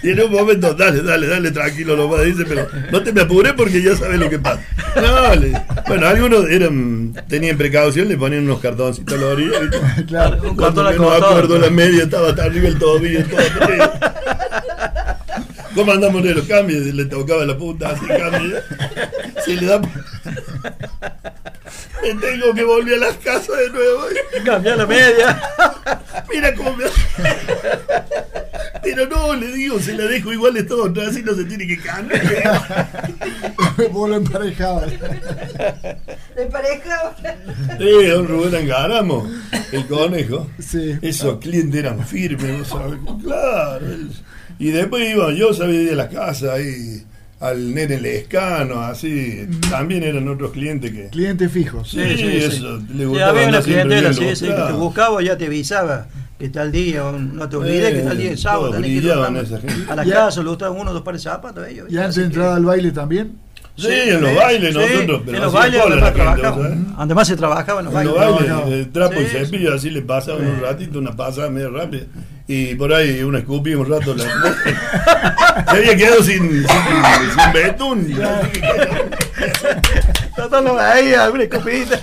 Y en un momento, dale, dale, dale, tranquilo, nomás, dice, pero no te me apures porque ya sabes lo que pasa. No, le- bueno, algunos eran, tenían precaución, le ponían unos cartoncitos a la orilla, ¿viste? Claro. Un cartón no acuerdo la media, estaba hasta arriba el tobillo, todo frío. ¿Cómo andamos de los cambios? Le tocaba la punta, así cambio. Se le da. Me tengo que volver a las casas de nuevo. Cambiar la media. Mira cómo me. Pero no, le digo, se la dejo igual de todo, así no se tiene que cambiar. *laughs* Vos lo emparejabas. ¿De pareja? Sí, don Rubén Angaramo, el conejo. Sí. Esos clientes eran firmes, ¿no sabes? Claro. Y después iba, yo sabía ir a la casa ahí, al nene Lescano, así. También eran otros clientes que. Clientes fijos. Sí, eso, le Sí, gustaba había una clientela, sí, sí, que te buscaba ya te avisaba que tal día, no te olvides que tal día es sábado, tenés que ir a, esa gente. a la casa, le gustaban uno o dos pares de zapatos a ellos. Y antes que- entrar al baile también. Sí, en los bailes Sí, nosotros, pero en los bailes la más se trabajaba en los En los bailes. no. de trapo y cepillo, así le pasaban un ratito, una pasada medio rápida. Y por ahí una escupía un rato. La... *laughs* Se había quedado sin, sin, sin betún. Todos lo veía, una escupidita.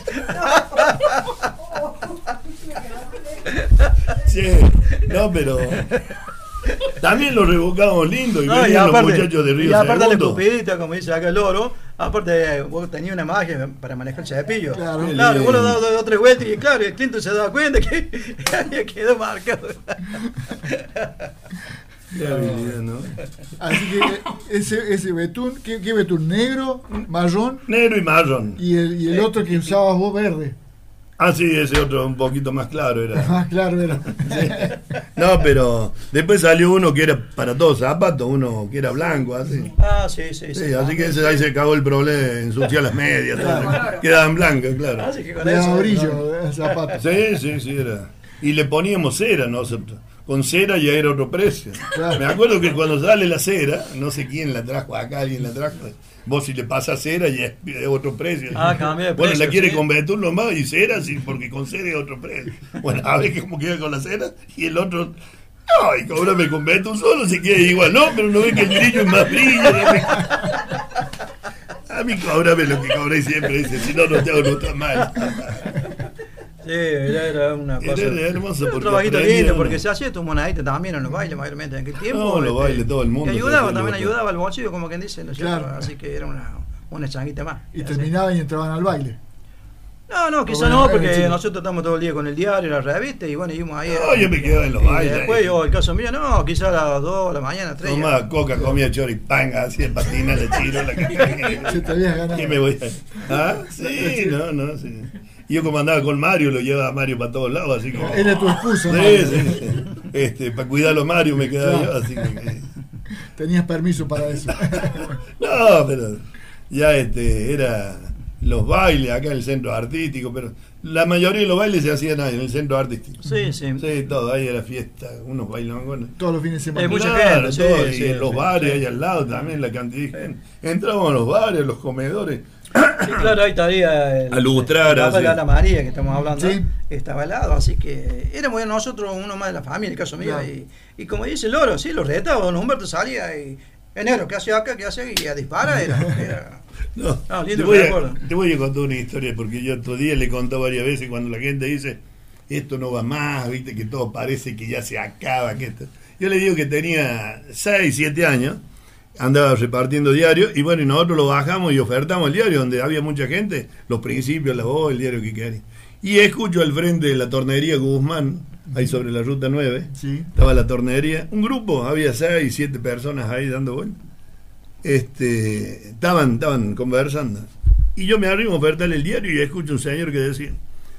Sí, no, pero. *laughs* También lo revocábamos lindo y No, y venían los muchachos de Río y aparte la escupidita, como dice acá el loro, aparte vos tenías una magia para manejar el cepillo. Claro. claro vos lo dabas dos o tres vueltas y claro, el cliente se daba cuenta que *laughs* había quedado marcado. Qué habilidad, ¿no? Así que ese, ese betún, ¿qué, qué betún? ¿Negro, marrón? Negro y marrón. Y el, y el otro que usabas vos verde. Ah, sí, ese otro un poquito más claro era. *laughs* Más claro era. No, pero después salió uno que era para todos zapatos, uno que era blanco, así. Ah, sí, sí, sí. Sí, así que ese, ahí se cagó el problema de ensuciar las medias, todo. quedaban blancas, claro. Así que con eso. brillo el zapato. Sí, sí, sí, era. Y le poníamos cera, ¿no? Con cera ya era otro precio. Claro. Me acuerdo que cuando sale la cera, no sé quién la trajo acá, alguien la trajo. Vos si le pasas cera ya es, otro precio. Ah, cambia de Bueno, precio, la quiere sí. con betún nomás y cera, sí, porque con cera es otro precio. Bueno, a ver cómo queda con la cera y el otro. No, y cóbrame con betún solo si queda igual. No, pero no ve que el brillo es más brillo. A mí cóbrame lo que cobré siempre, dice, si no, no te hago nota mal. Sí, era, era una Era cosa. hermoso un trabajito lindo, porque se hacía tu monedita también en los bailes, mayormente en aquel tiempo. No, los este, bailes, todo el mundo Y ayudaba, también loco. ayudaba al bolsillo, como quien dice, ¿no es cierto? Claro. Así que era una, una changuita más. Y Así. terminaban y entraban al baile. No, no, quizá Bueno, no, porque nosotros estamos todo el día con el diario, la revista, y bueno, íbamos ahí. No, yo me quedaba en los bailes. Después, yo, el caso mío, no, quizá a las 2 de la mañana, 3. Tomaba coca, comía choripanga, hacía patina, la *laughs* chiro, la Se te habías ganado. Y me voy a... ¿Ah? *laughs* Sí, no, no, sí. Y yo como andaba con Mario, lo llevaba a Mario para todos lados, así que... Era tu excusa. Sí, sí, sí. Este, para cuidarlo a Mario me quedaba Claro. yo, así que... Tenías permiso para eso. *laughs* No, pero ya este, era los bailes acá en el centro artístico, pero la mayoría de los bailes se hacían ahí, en el centro artístico. Sí, sí. Sí, todo, ahí era fiesta, unos bailangones. Todos los fines de semana. Hay mucha Claro, gente, sí, todo, y sí, en los sí, bares sí. ahí al lado también la cantidad de gente. Entrábamos a los bares, los comedores. Sí, claro, ahí estaría el, A lustrar, el de Ana María que estamos hablando. Sí. Estaba al lado, así que éramos nosotros uno más de la familia, en el caso mío. Y, y como dice el loro, sí, los retaba, don Humberto salía y. Enero, ¿qué hace acá? ¿Qué hace? Y a dispara era. era *laughs* No, Ah, te, voy recuerdo. a, te voy a contar una historia porque yo otro día le conté varias veces cuando la gente dice esto no va más, viste que todo parece que ya se acaba, que esto. Yo le digo que tenía 6, 7 años, andaba repartiendo diario y bueno, y nosotros lo bajamos y ofertamos el diario donde había mucha gente, los principios, la voz, el diario que quería. Y escucho al frente de la tornería Guzmán, ahí sobre la ruta 9, Sí. estaba la tornería, un grupo, había 6, 7 personas ahí dando vueltas este, estaban, estaban conversando. Y yo me arrimo a ofertarle el diario y escucho un señor que decía,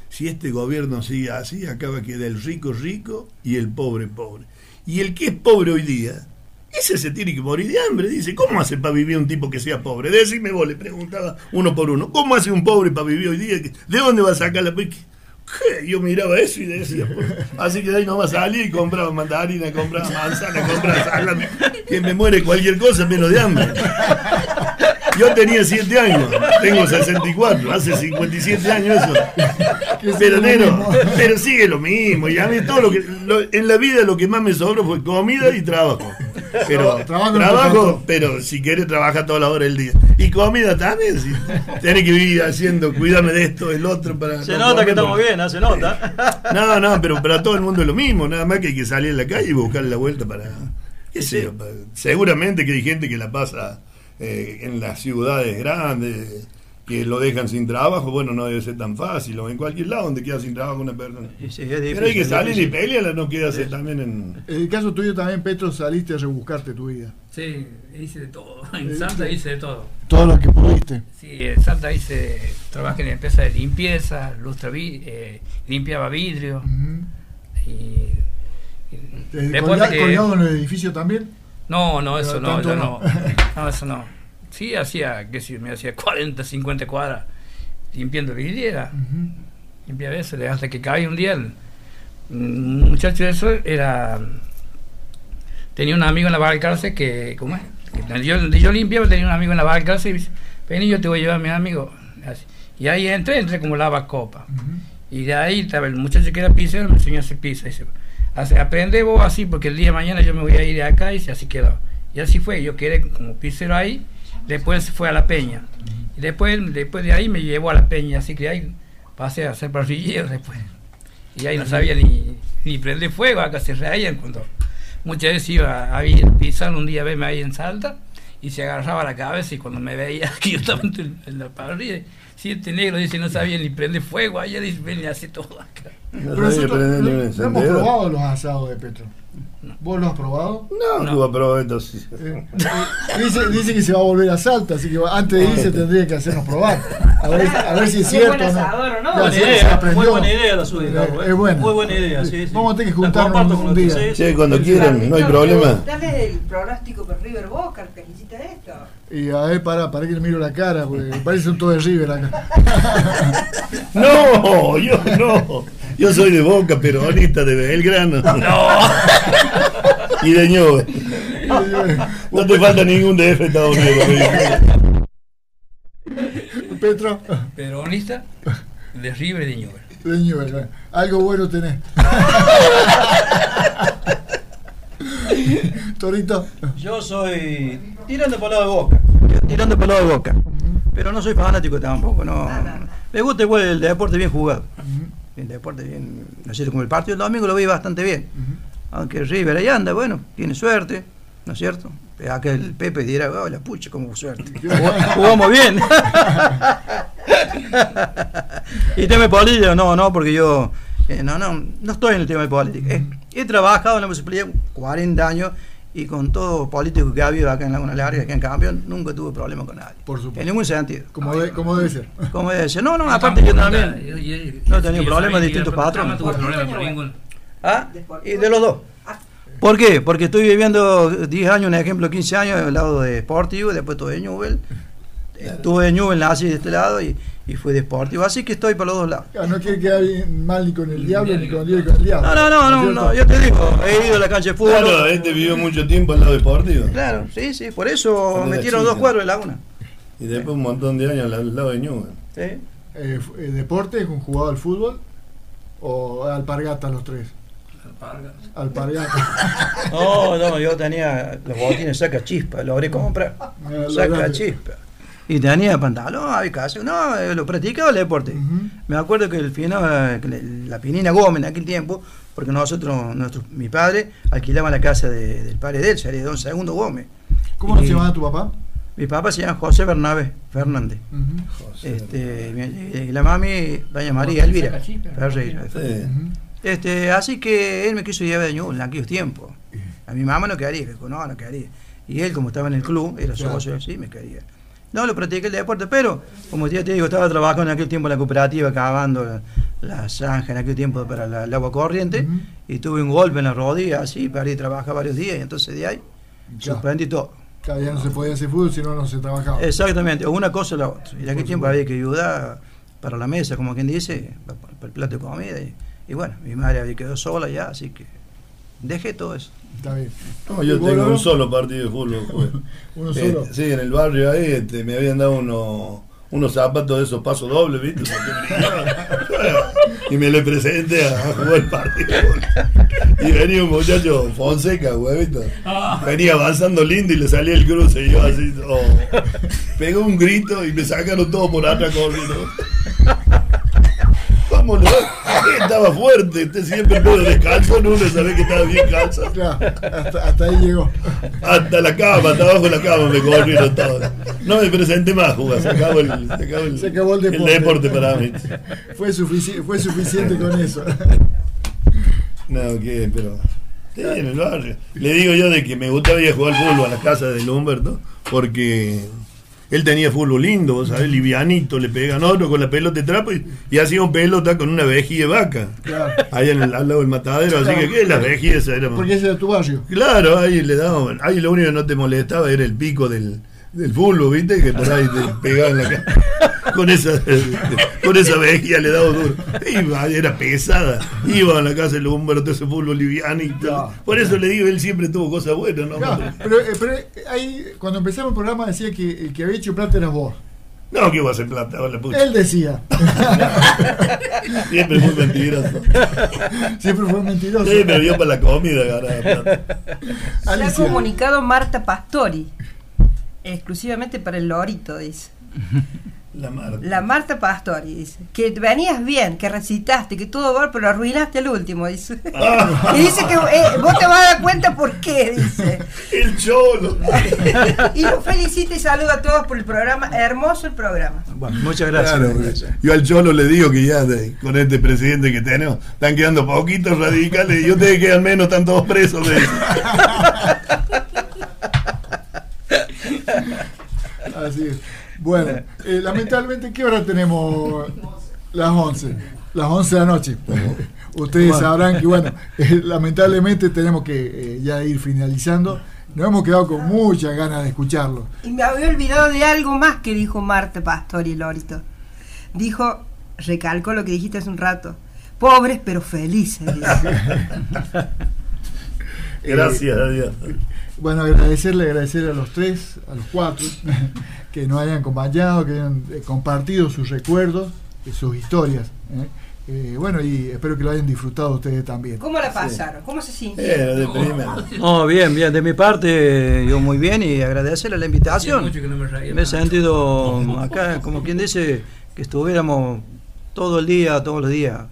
si este gobierno sigue así, acaba queda el rico rico y el pobre pobre. Y el que es pobre hoy día, ese se tiene que morir de hambre. Dice, ¿cómo hace para vivir un tipo que sea pobre? Decime vos, le preguntaba uno por uno, ¿cómo hace un pobre para vivir hoy día? ¿De dónde va a sacar la... ¿Qué? Yo miraba eso y decía, pues, así que de ahí nomás salía y compraba mandarina, compraba manzana, compraba salame, que me muere cualquier cosa menos de hambre. Yo tenía 7 años, tengo 64, hace 57 años eso. Pero nero, pero sigue lo mismo. Y a mí todo lo que lo- en la vida lo que más me sobró fue comida y trabajo. Pero Trabajo pero si quieres trabaja todas las horas del día. Y comida también, si tienes que vivir haciendo, cuidarme de esto, el otro para Se no nota que estamos bien, ¿no? Se nota. No, no, pero para todo el mundo es lo mismo, nada más que hay que salir a la calle y buscar la vuelta para qué sé yo, para- seguramente que hay gente que la pasa eh, en las ciudades grandes que lo dejan sin trabajo, bueno, no debe ser tan fácil, o en cualquier lado donde queda sin trabajo una persona. Sí, Pero hay que salir y pelearla, no queda hacer también en... En el caso tuyo también, Petro, saliste a rebuscarte tu vida. Sí, hice de todo. *laughs* En Santa hice de todo. Todo lo que pudiste. Sí, en Santa hice, trabajé en empresa de limpieza, lustra eh, limpiaba vidrio. Ujú. Y, y después colga- que- ¿Colgado en el edificio también? No, no, eso no, ya no. no. Eso no. Sí, hacía, qué sé yo, me hacía 40, 50 cuadras limpiando vidriera. Ujú. Limpiaba eso, hasta que caí un día. el- Un muchacho de eso era. Tenía un amigo en la Valcarce que. ¿Cómo es? Que Yo, yo limpiaba, tenía un amigo en la Valcarce y me dice: Vení, yo te voy a llevar a mi amigo. Así. Y ahí entré, entré como lava copa. Y de ahí estaba el muchacho que era pizzero, me enseñó a hacer pizza. Dice, "Hace- aprende vos así, porque el día de mañana yo me voy a ir de acá y así quedó. Y así fue, yo quedé como pizzero ahí, después fue a la peña. Y después, después de ahí me llevó a la peña, así que ahí pasé a hacer parrilleros *laughs* después. Y ahí no sabía ni, ni prender fuego, acá se reían cuando muchas veces iba a pisar un día, verme ahí en Salta, y se agarraba la cabeza y cuando me veía *laughs* que yo estaba en la parrilla, siete negro, dice, no sabía ni prender fuego, allá dice, ven y hace todo acá. No Pero nosotros no, no hemos probado los asados de Petro. ¿Vos los has probado? No, No. tú vas a probar entonces. Eh, eh, dice, dice que se va a volver a Salta, así que antes de irse tendría que hacernos probar. A ver, a ver si es cierto no. asador no. Buena idea, muy buena idea la suya, Eh, ¿eh? es buena. Muy buena idea, sí, sí. Vamos a tener que juntarnos un con día. sí, cuando quieran, no hay problema. Dale el pronóstico por River Boca, el que hiciste esto. Y a ver, para, para que le miro la cara, porque parece un todo de River acá. *laughs* No, yo no. Yo soy de Boca, peronista de Belgrano. *laughs* No, Y de Ñuble. No te falta ningún DF de Estados Unidos. *laughs* Petro, peronista de River y de Ñuble. de Newell, algo bueno tenés. *laughs* Torito, Yo soy tirando por el lado de boca. Tirando por el lado de boca. Pero no soy fanático tampoco, no. Me gusta igual el deporte bien jugado. El deporte bien. No sé, como el partido del domingo lo vi bastante bien. Aunque River ahí anda, bueno, tiene suerte, ¿no es cierto? Aquel Pepe dirá, oh, la pucha, como suerte. *laughs* Jugamos bien. *laughs* y tema de política, no, no, porque yo eh, no, no, no estoy en el tema de política. Eh, he trabajado en la municipalidad 40 años y con todo político que ha habido acá en Laguna Larga, aquí en Campeón, nunca tuve problema con nadie. Por supuesto. En ningún sentido. Como, de- como debe ser. *laughs* Como decía, no, no, aparte yo también. No he tenido problemas de distintos patrones. No tuve problemas con ningún. ¿Ah? Y de los dos. ¿Por qué? Porque estoy viviendo 10 años, un ejemplo, 15 años al lado de Sportivo, después estuve en Newell. *laughs* Estuve en Newell, nací de este lado y, y fui de Sportivo. Así que estoy por los dos lados. Ah, No quiere quedar bien mal ni con el diablo ni con Dios ni con el diablo. No, no, no, no, ¿Es yo te digo, he ido a la cancha de fútbol. Claro, este vivió mucho tiempo al lado deportivo. Claro, sí, sí, por eso metieron dos cuadros de Laguna. Y después un montón de años al lado de Newell. Sí. Eh, fu- eh, ¿Deporte con jugado al fútbol? ¿O alpargata los tres? Alpargata. *laughs* No, no, yo tenía los botines saca chispa, lo habré comprado. lo Saca chispa. Y tenía pantalón, había caso. No, eh, lo practicaba el deporte. Me acuerdo que el final, eh, la Pinina Gómez en aquel tiempo, porque nosotros, nuestro, mi padre, alquilaba la casa de- del padre de él, sería don Segundo Gómez. ¿Cómo Y se llamaba tu papá? Mi papá se llama José Bernabé Fernández. Ujú. Este, mi- y la mami, doña María Elvira Ferreira. Sí. Ujú. Este, así que él me quiso llevar de Ñuble en aquellos tiempos. A mi mamá no quería, que no, no quería. Y él, como estaba en el club, era Claro. socio, sí, me quería. No lo practiqué el deporte, pero como ya te digo, estaba trabajando en aquel tiempo en la cooperativa, cavando la, zanja en aquel tiempo para la- el agua corriente, y tuve un golpe en la rodilla, así, perdí trabajar varios días, y entonces de ahí Ya. suspendí todo. Claro, ya no se podía hacer fútbol, si no, no se trabajaba. Exactamente, una cosa o la otra. Y en aquel tiempo había que ayudar para la mesa, como quien dice, para para el plato de comida. Y, y bueno, mi madre había quedado sola ya, así que dejé todo eso. Está bien. No, yo ¿Y vos, tengo un solo partido de fútbol. *laughs* jugué. Uno Eh, solo. sí, en el barrio ahí este, me habían dado unos, unos zapatos de esos pasos dobles, ¿viste? *laughs* y me le presenté a, a jugar el partido. Y venía un muchacho Fonseca, huevito. Venía avanzando lindo y le salía el cruce. Y yo así, oh. pegó un grito y me sacaron todo por atrás corriendo. *laughs* Vámonos. Estaba fuerte, este siempre medio descalzo, no le sabía que estaba bien calzo. Claro, hasta, hasta ahí llegó. Hasta la cama, hasta abajo de la cama me corrieron todo. No me presenté más, jugar, se acabó el, se acabó el, Se acabó el deporte. deporte para mí. Fue, sufici- fue suficiente con eso. No, que, pero. Sí, en el barrio. Le digo yo de que me gustaba ir a jugar fútbol a la casa de Humberto, porque él tenía fútbol lindo, vos sabés, livianito, le pegan otro con la pelota de trapo y, y hacía un pelota con una vejiga de vaca. Claro. Ahí en el, al lado del matadero, así que, ¿qué? Las vejigas eran. Porque ese era tu barrio. Claro, ahí le daban. Ahí lo único que no te molestaba era el pico del, del fútbol, ¿viste? Que por ahí te pegaban la cara. Con esa, con esa vejiga le daba duro. Iba, era pesada. Iba a la casa del Humberto, ese fútbol livianito. Claro. Por eso le digo, él siempre tuvo cosas buenas, ¿no? Claro, pero, eh, pero eh, ahí, cuando empezamos el programa decía que el que había hecho plata era vos. No, que iba a ser plata, la pucha. Él decía. Siempre muy mentiroso. Siempre fue mentiroso. Sí, pero yo para la comida plata. Se ha comunicado Marta Pastori, exclusivamente para el lorito, dice. *laughs* La Marta. La Marta Pastori dice que venías bien, que recitaste, que todo va, pero arruinaste el último, dice. Ah. y dice que eh, vos te vas a dar cuenta por qué, dice. *laughs* El cholo. *laughs* y lo felicita y saluda a todos por el programa, hermoso el programa. Bueno, muchas gracias. Claro, yo al Cholo le digo que ya de- con este presidente que tenemos están quedando poquitos radicales y ustedes quedan menos, están todos presos. De *laughs* Así es. Bueno, eh, lamentablemente, ¿qué hora tenemos? Las 11. Las 11 de la noche. Ustedes Bueno. sabrán que, bueno, eh, lamentablemente tenemos que eh, ya ir finalizando. Nos hemos quedado con muchas ganas de escucharlo. Y me había olvidado de algo más que dijo Marta Pastori, Lorito. Dijo, recalcó lo que dijiste hace un rato. Pobres pero felices. *laughs* Gracias a Dios. Bueno, agradecerle, agradecerle a los tres, a los cuatro, *laughs* que nos hayan acompañado, que hayan eh, compartido sus recuerdos, eh, sus historias. ¿eh? Eh, bueno, y espero que lo hayan disfrutado ustedes también. ¿Cómo la pasaron? ¿Cómo se sintieron? Primera. No, *laughs* bien, bien. De mi parte, yo muy bien y agradecerle la invitación. Mucho que no me Me he sentido acá, como quien dice, que estuviéramos todo el día, todos los días,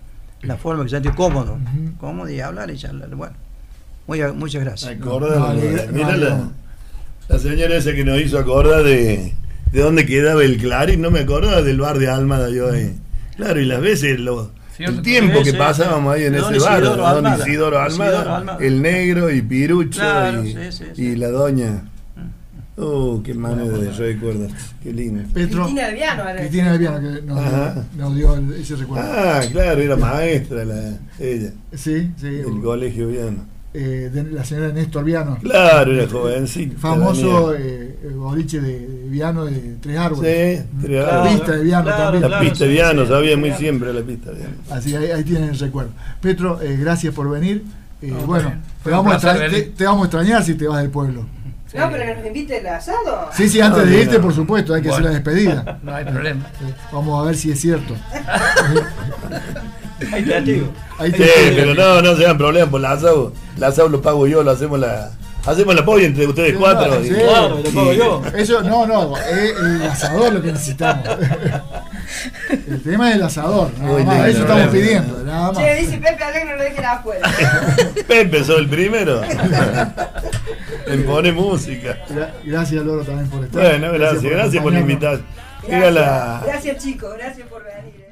la forma que sentí cómodo, cómodo y hablar y charlar. Bueno, muy, muchas gracias. Acordar, No, mira no, la, no. la señora esa que nos hizo acordar de, de dónde quedaba el Clarín, no me acordaba del bar de Almada yo ahí. Claro, y las veces, lo, Sí, el tiempo que pasábamos ahí en don ese bar, Isidoro don Almada. Isidoro Almada, Isidoro Almada. el negro y Pirucho Claro, y, sí, sí, sí. y la doña. Oh, qué manera de recuerdos, qué lindo. Petro. Cristina Alviano. Cristina Alviano, que nos, dio el- ese recuerdo. Ah, claro, era maestra la, ella, Sí, sí. del colegio Viano. Eh, de la señora Néstor Viano. Claro, era jovencita. Famoso venía. eh, el boliche de, de Viano de Tres Árboles. Sí, tres La pista de Viano Claro, también. La claro, pista sí, Viano, sí, sabía muy siempre la pista Viano. Así ahí, ahí tienen el recuerdo. Petro, eh, gracias por venir. Eh, No, bueno, te vamos, a placer te, te vamos a extrañar si te vas del pueblo. No, pero que nos invite el asado. Sí, sí, antes No, de no, irte, no. por supuesto, hay que Bueno. hacer la despedida. No hay problema. Eh, Vamos a ver si es cierto. *laughs* *laughs* Ahí te digo. Sí, pero no, no se dan problemas por la asado. La asado lo pago yo, lo hacemos la. Hacemos la polla entre ustedes Sí, cuatro. y- sí. Claro, lo pago yo. Eso, no, no, es el asador lo que necesitamos. El tema es el asador, nada Muy más, lindo, eso estamos pidiendo, nada más. Che, dice Pepe Ale que no lo dejen afuera. *laughs* Pepe, ¿sos el primero? *laughs* Me pone música. Gra- Gracias, Loro, también por estar. Bueno, gracias, gracias por la. Gracias, chicos, gracias por venir.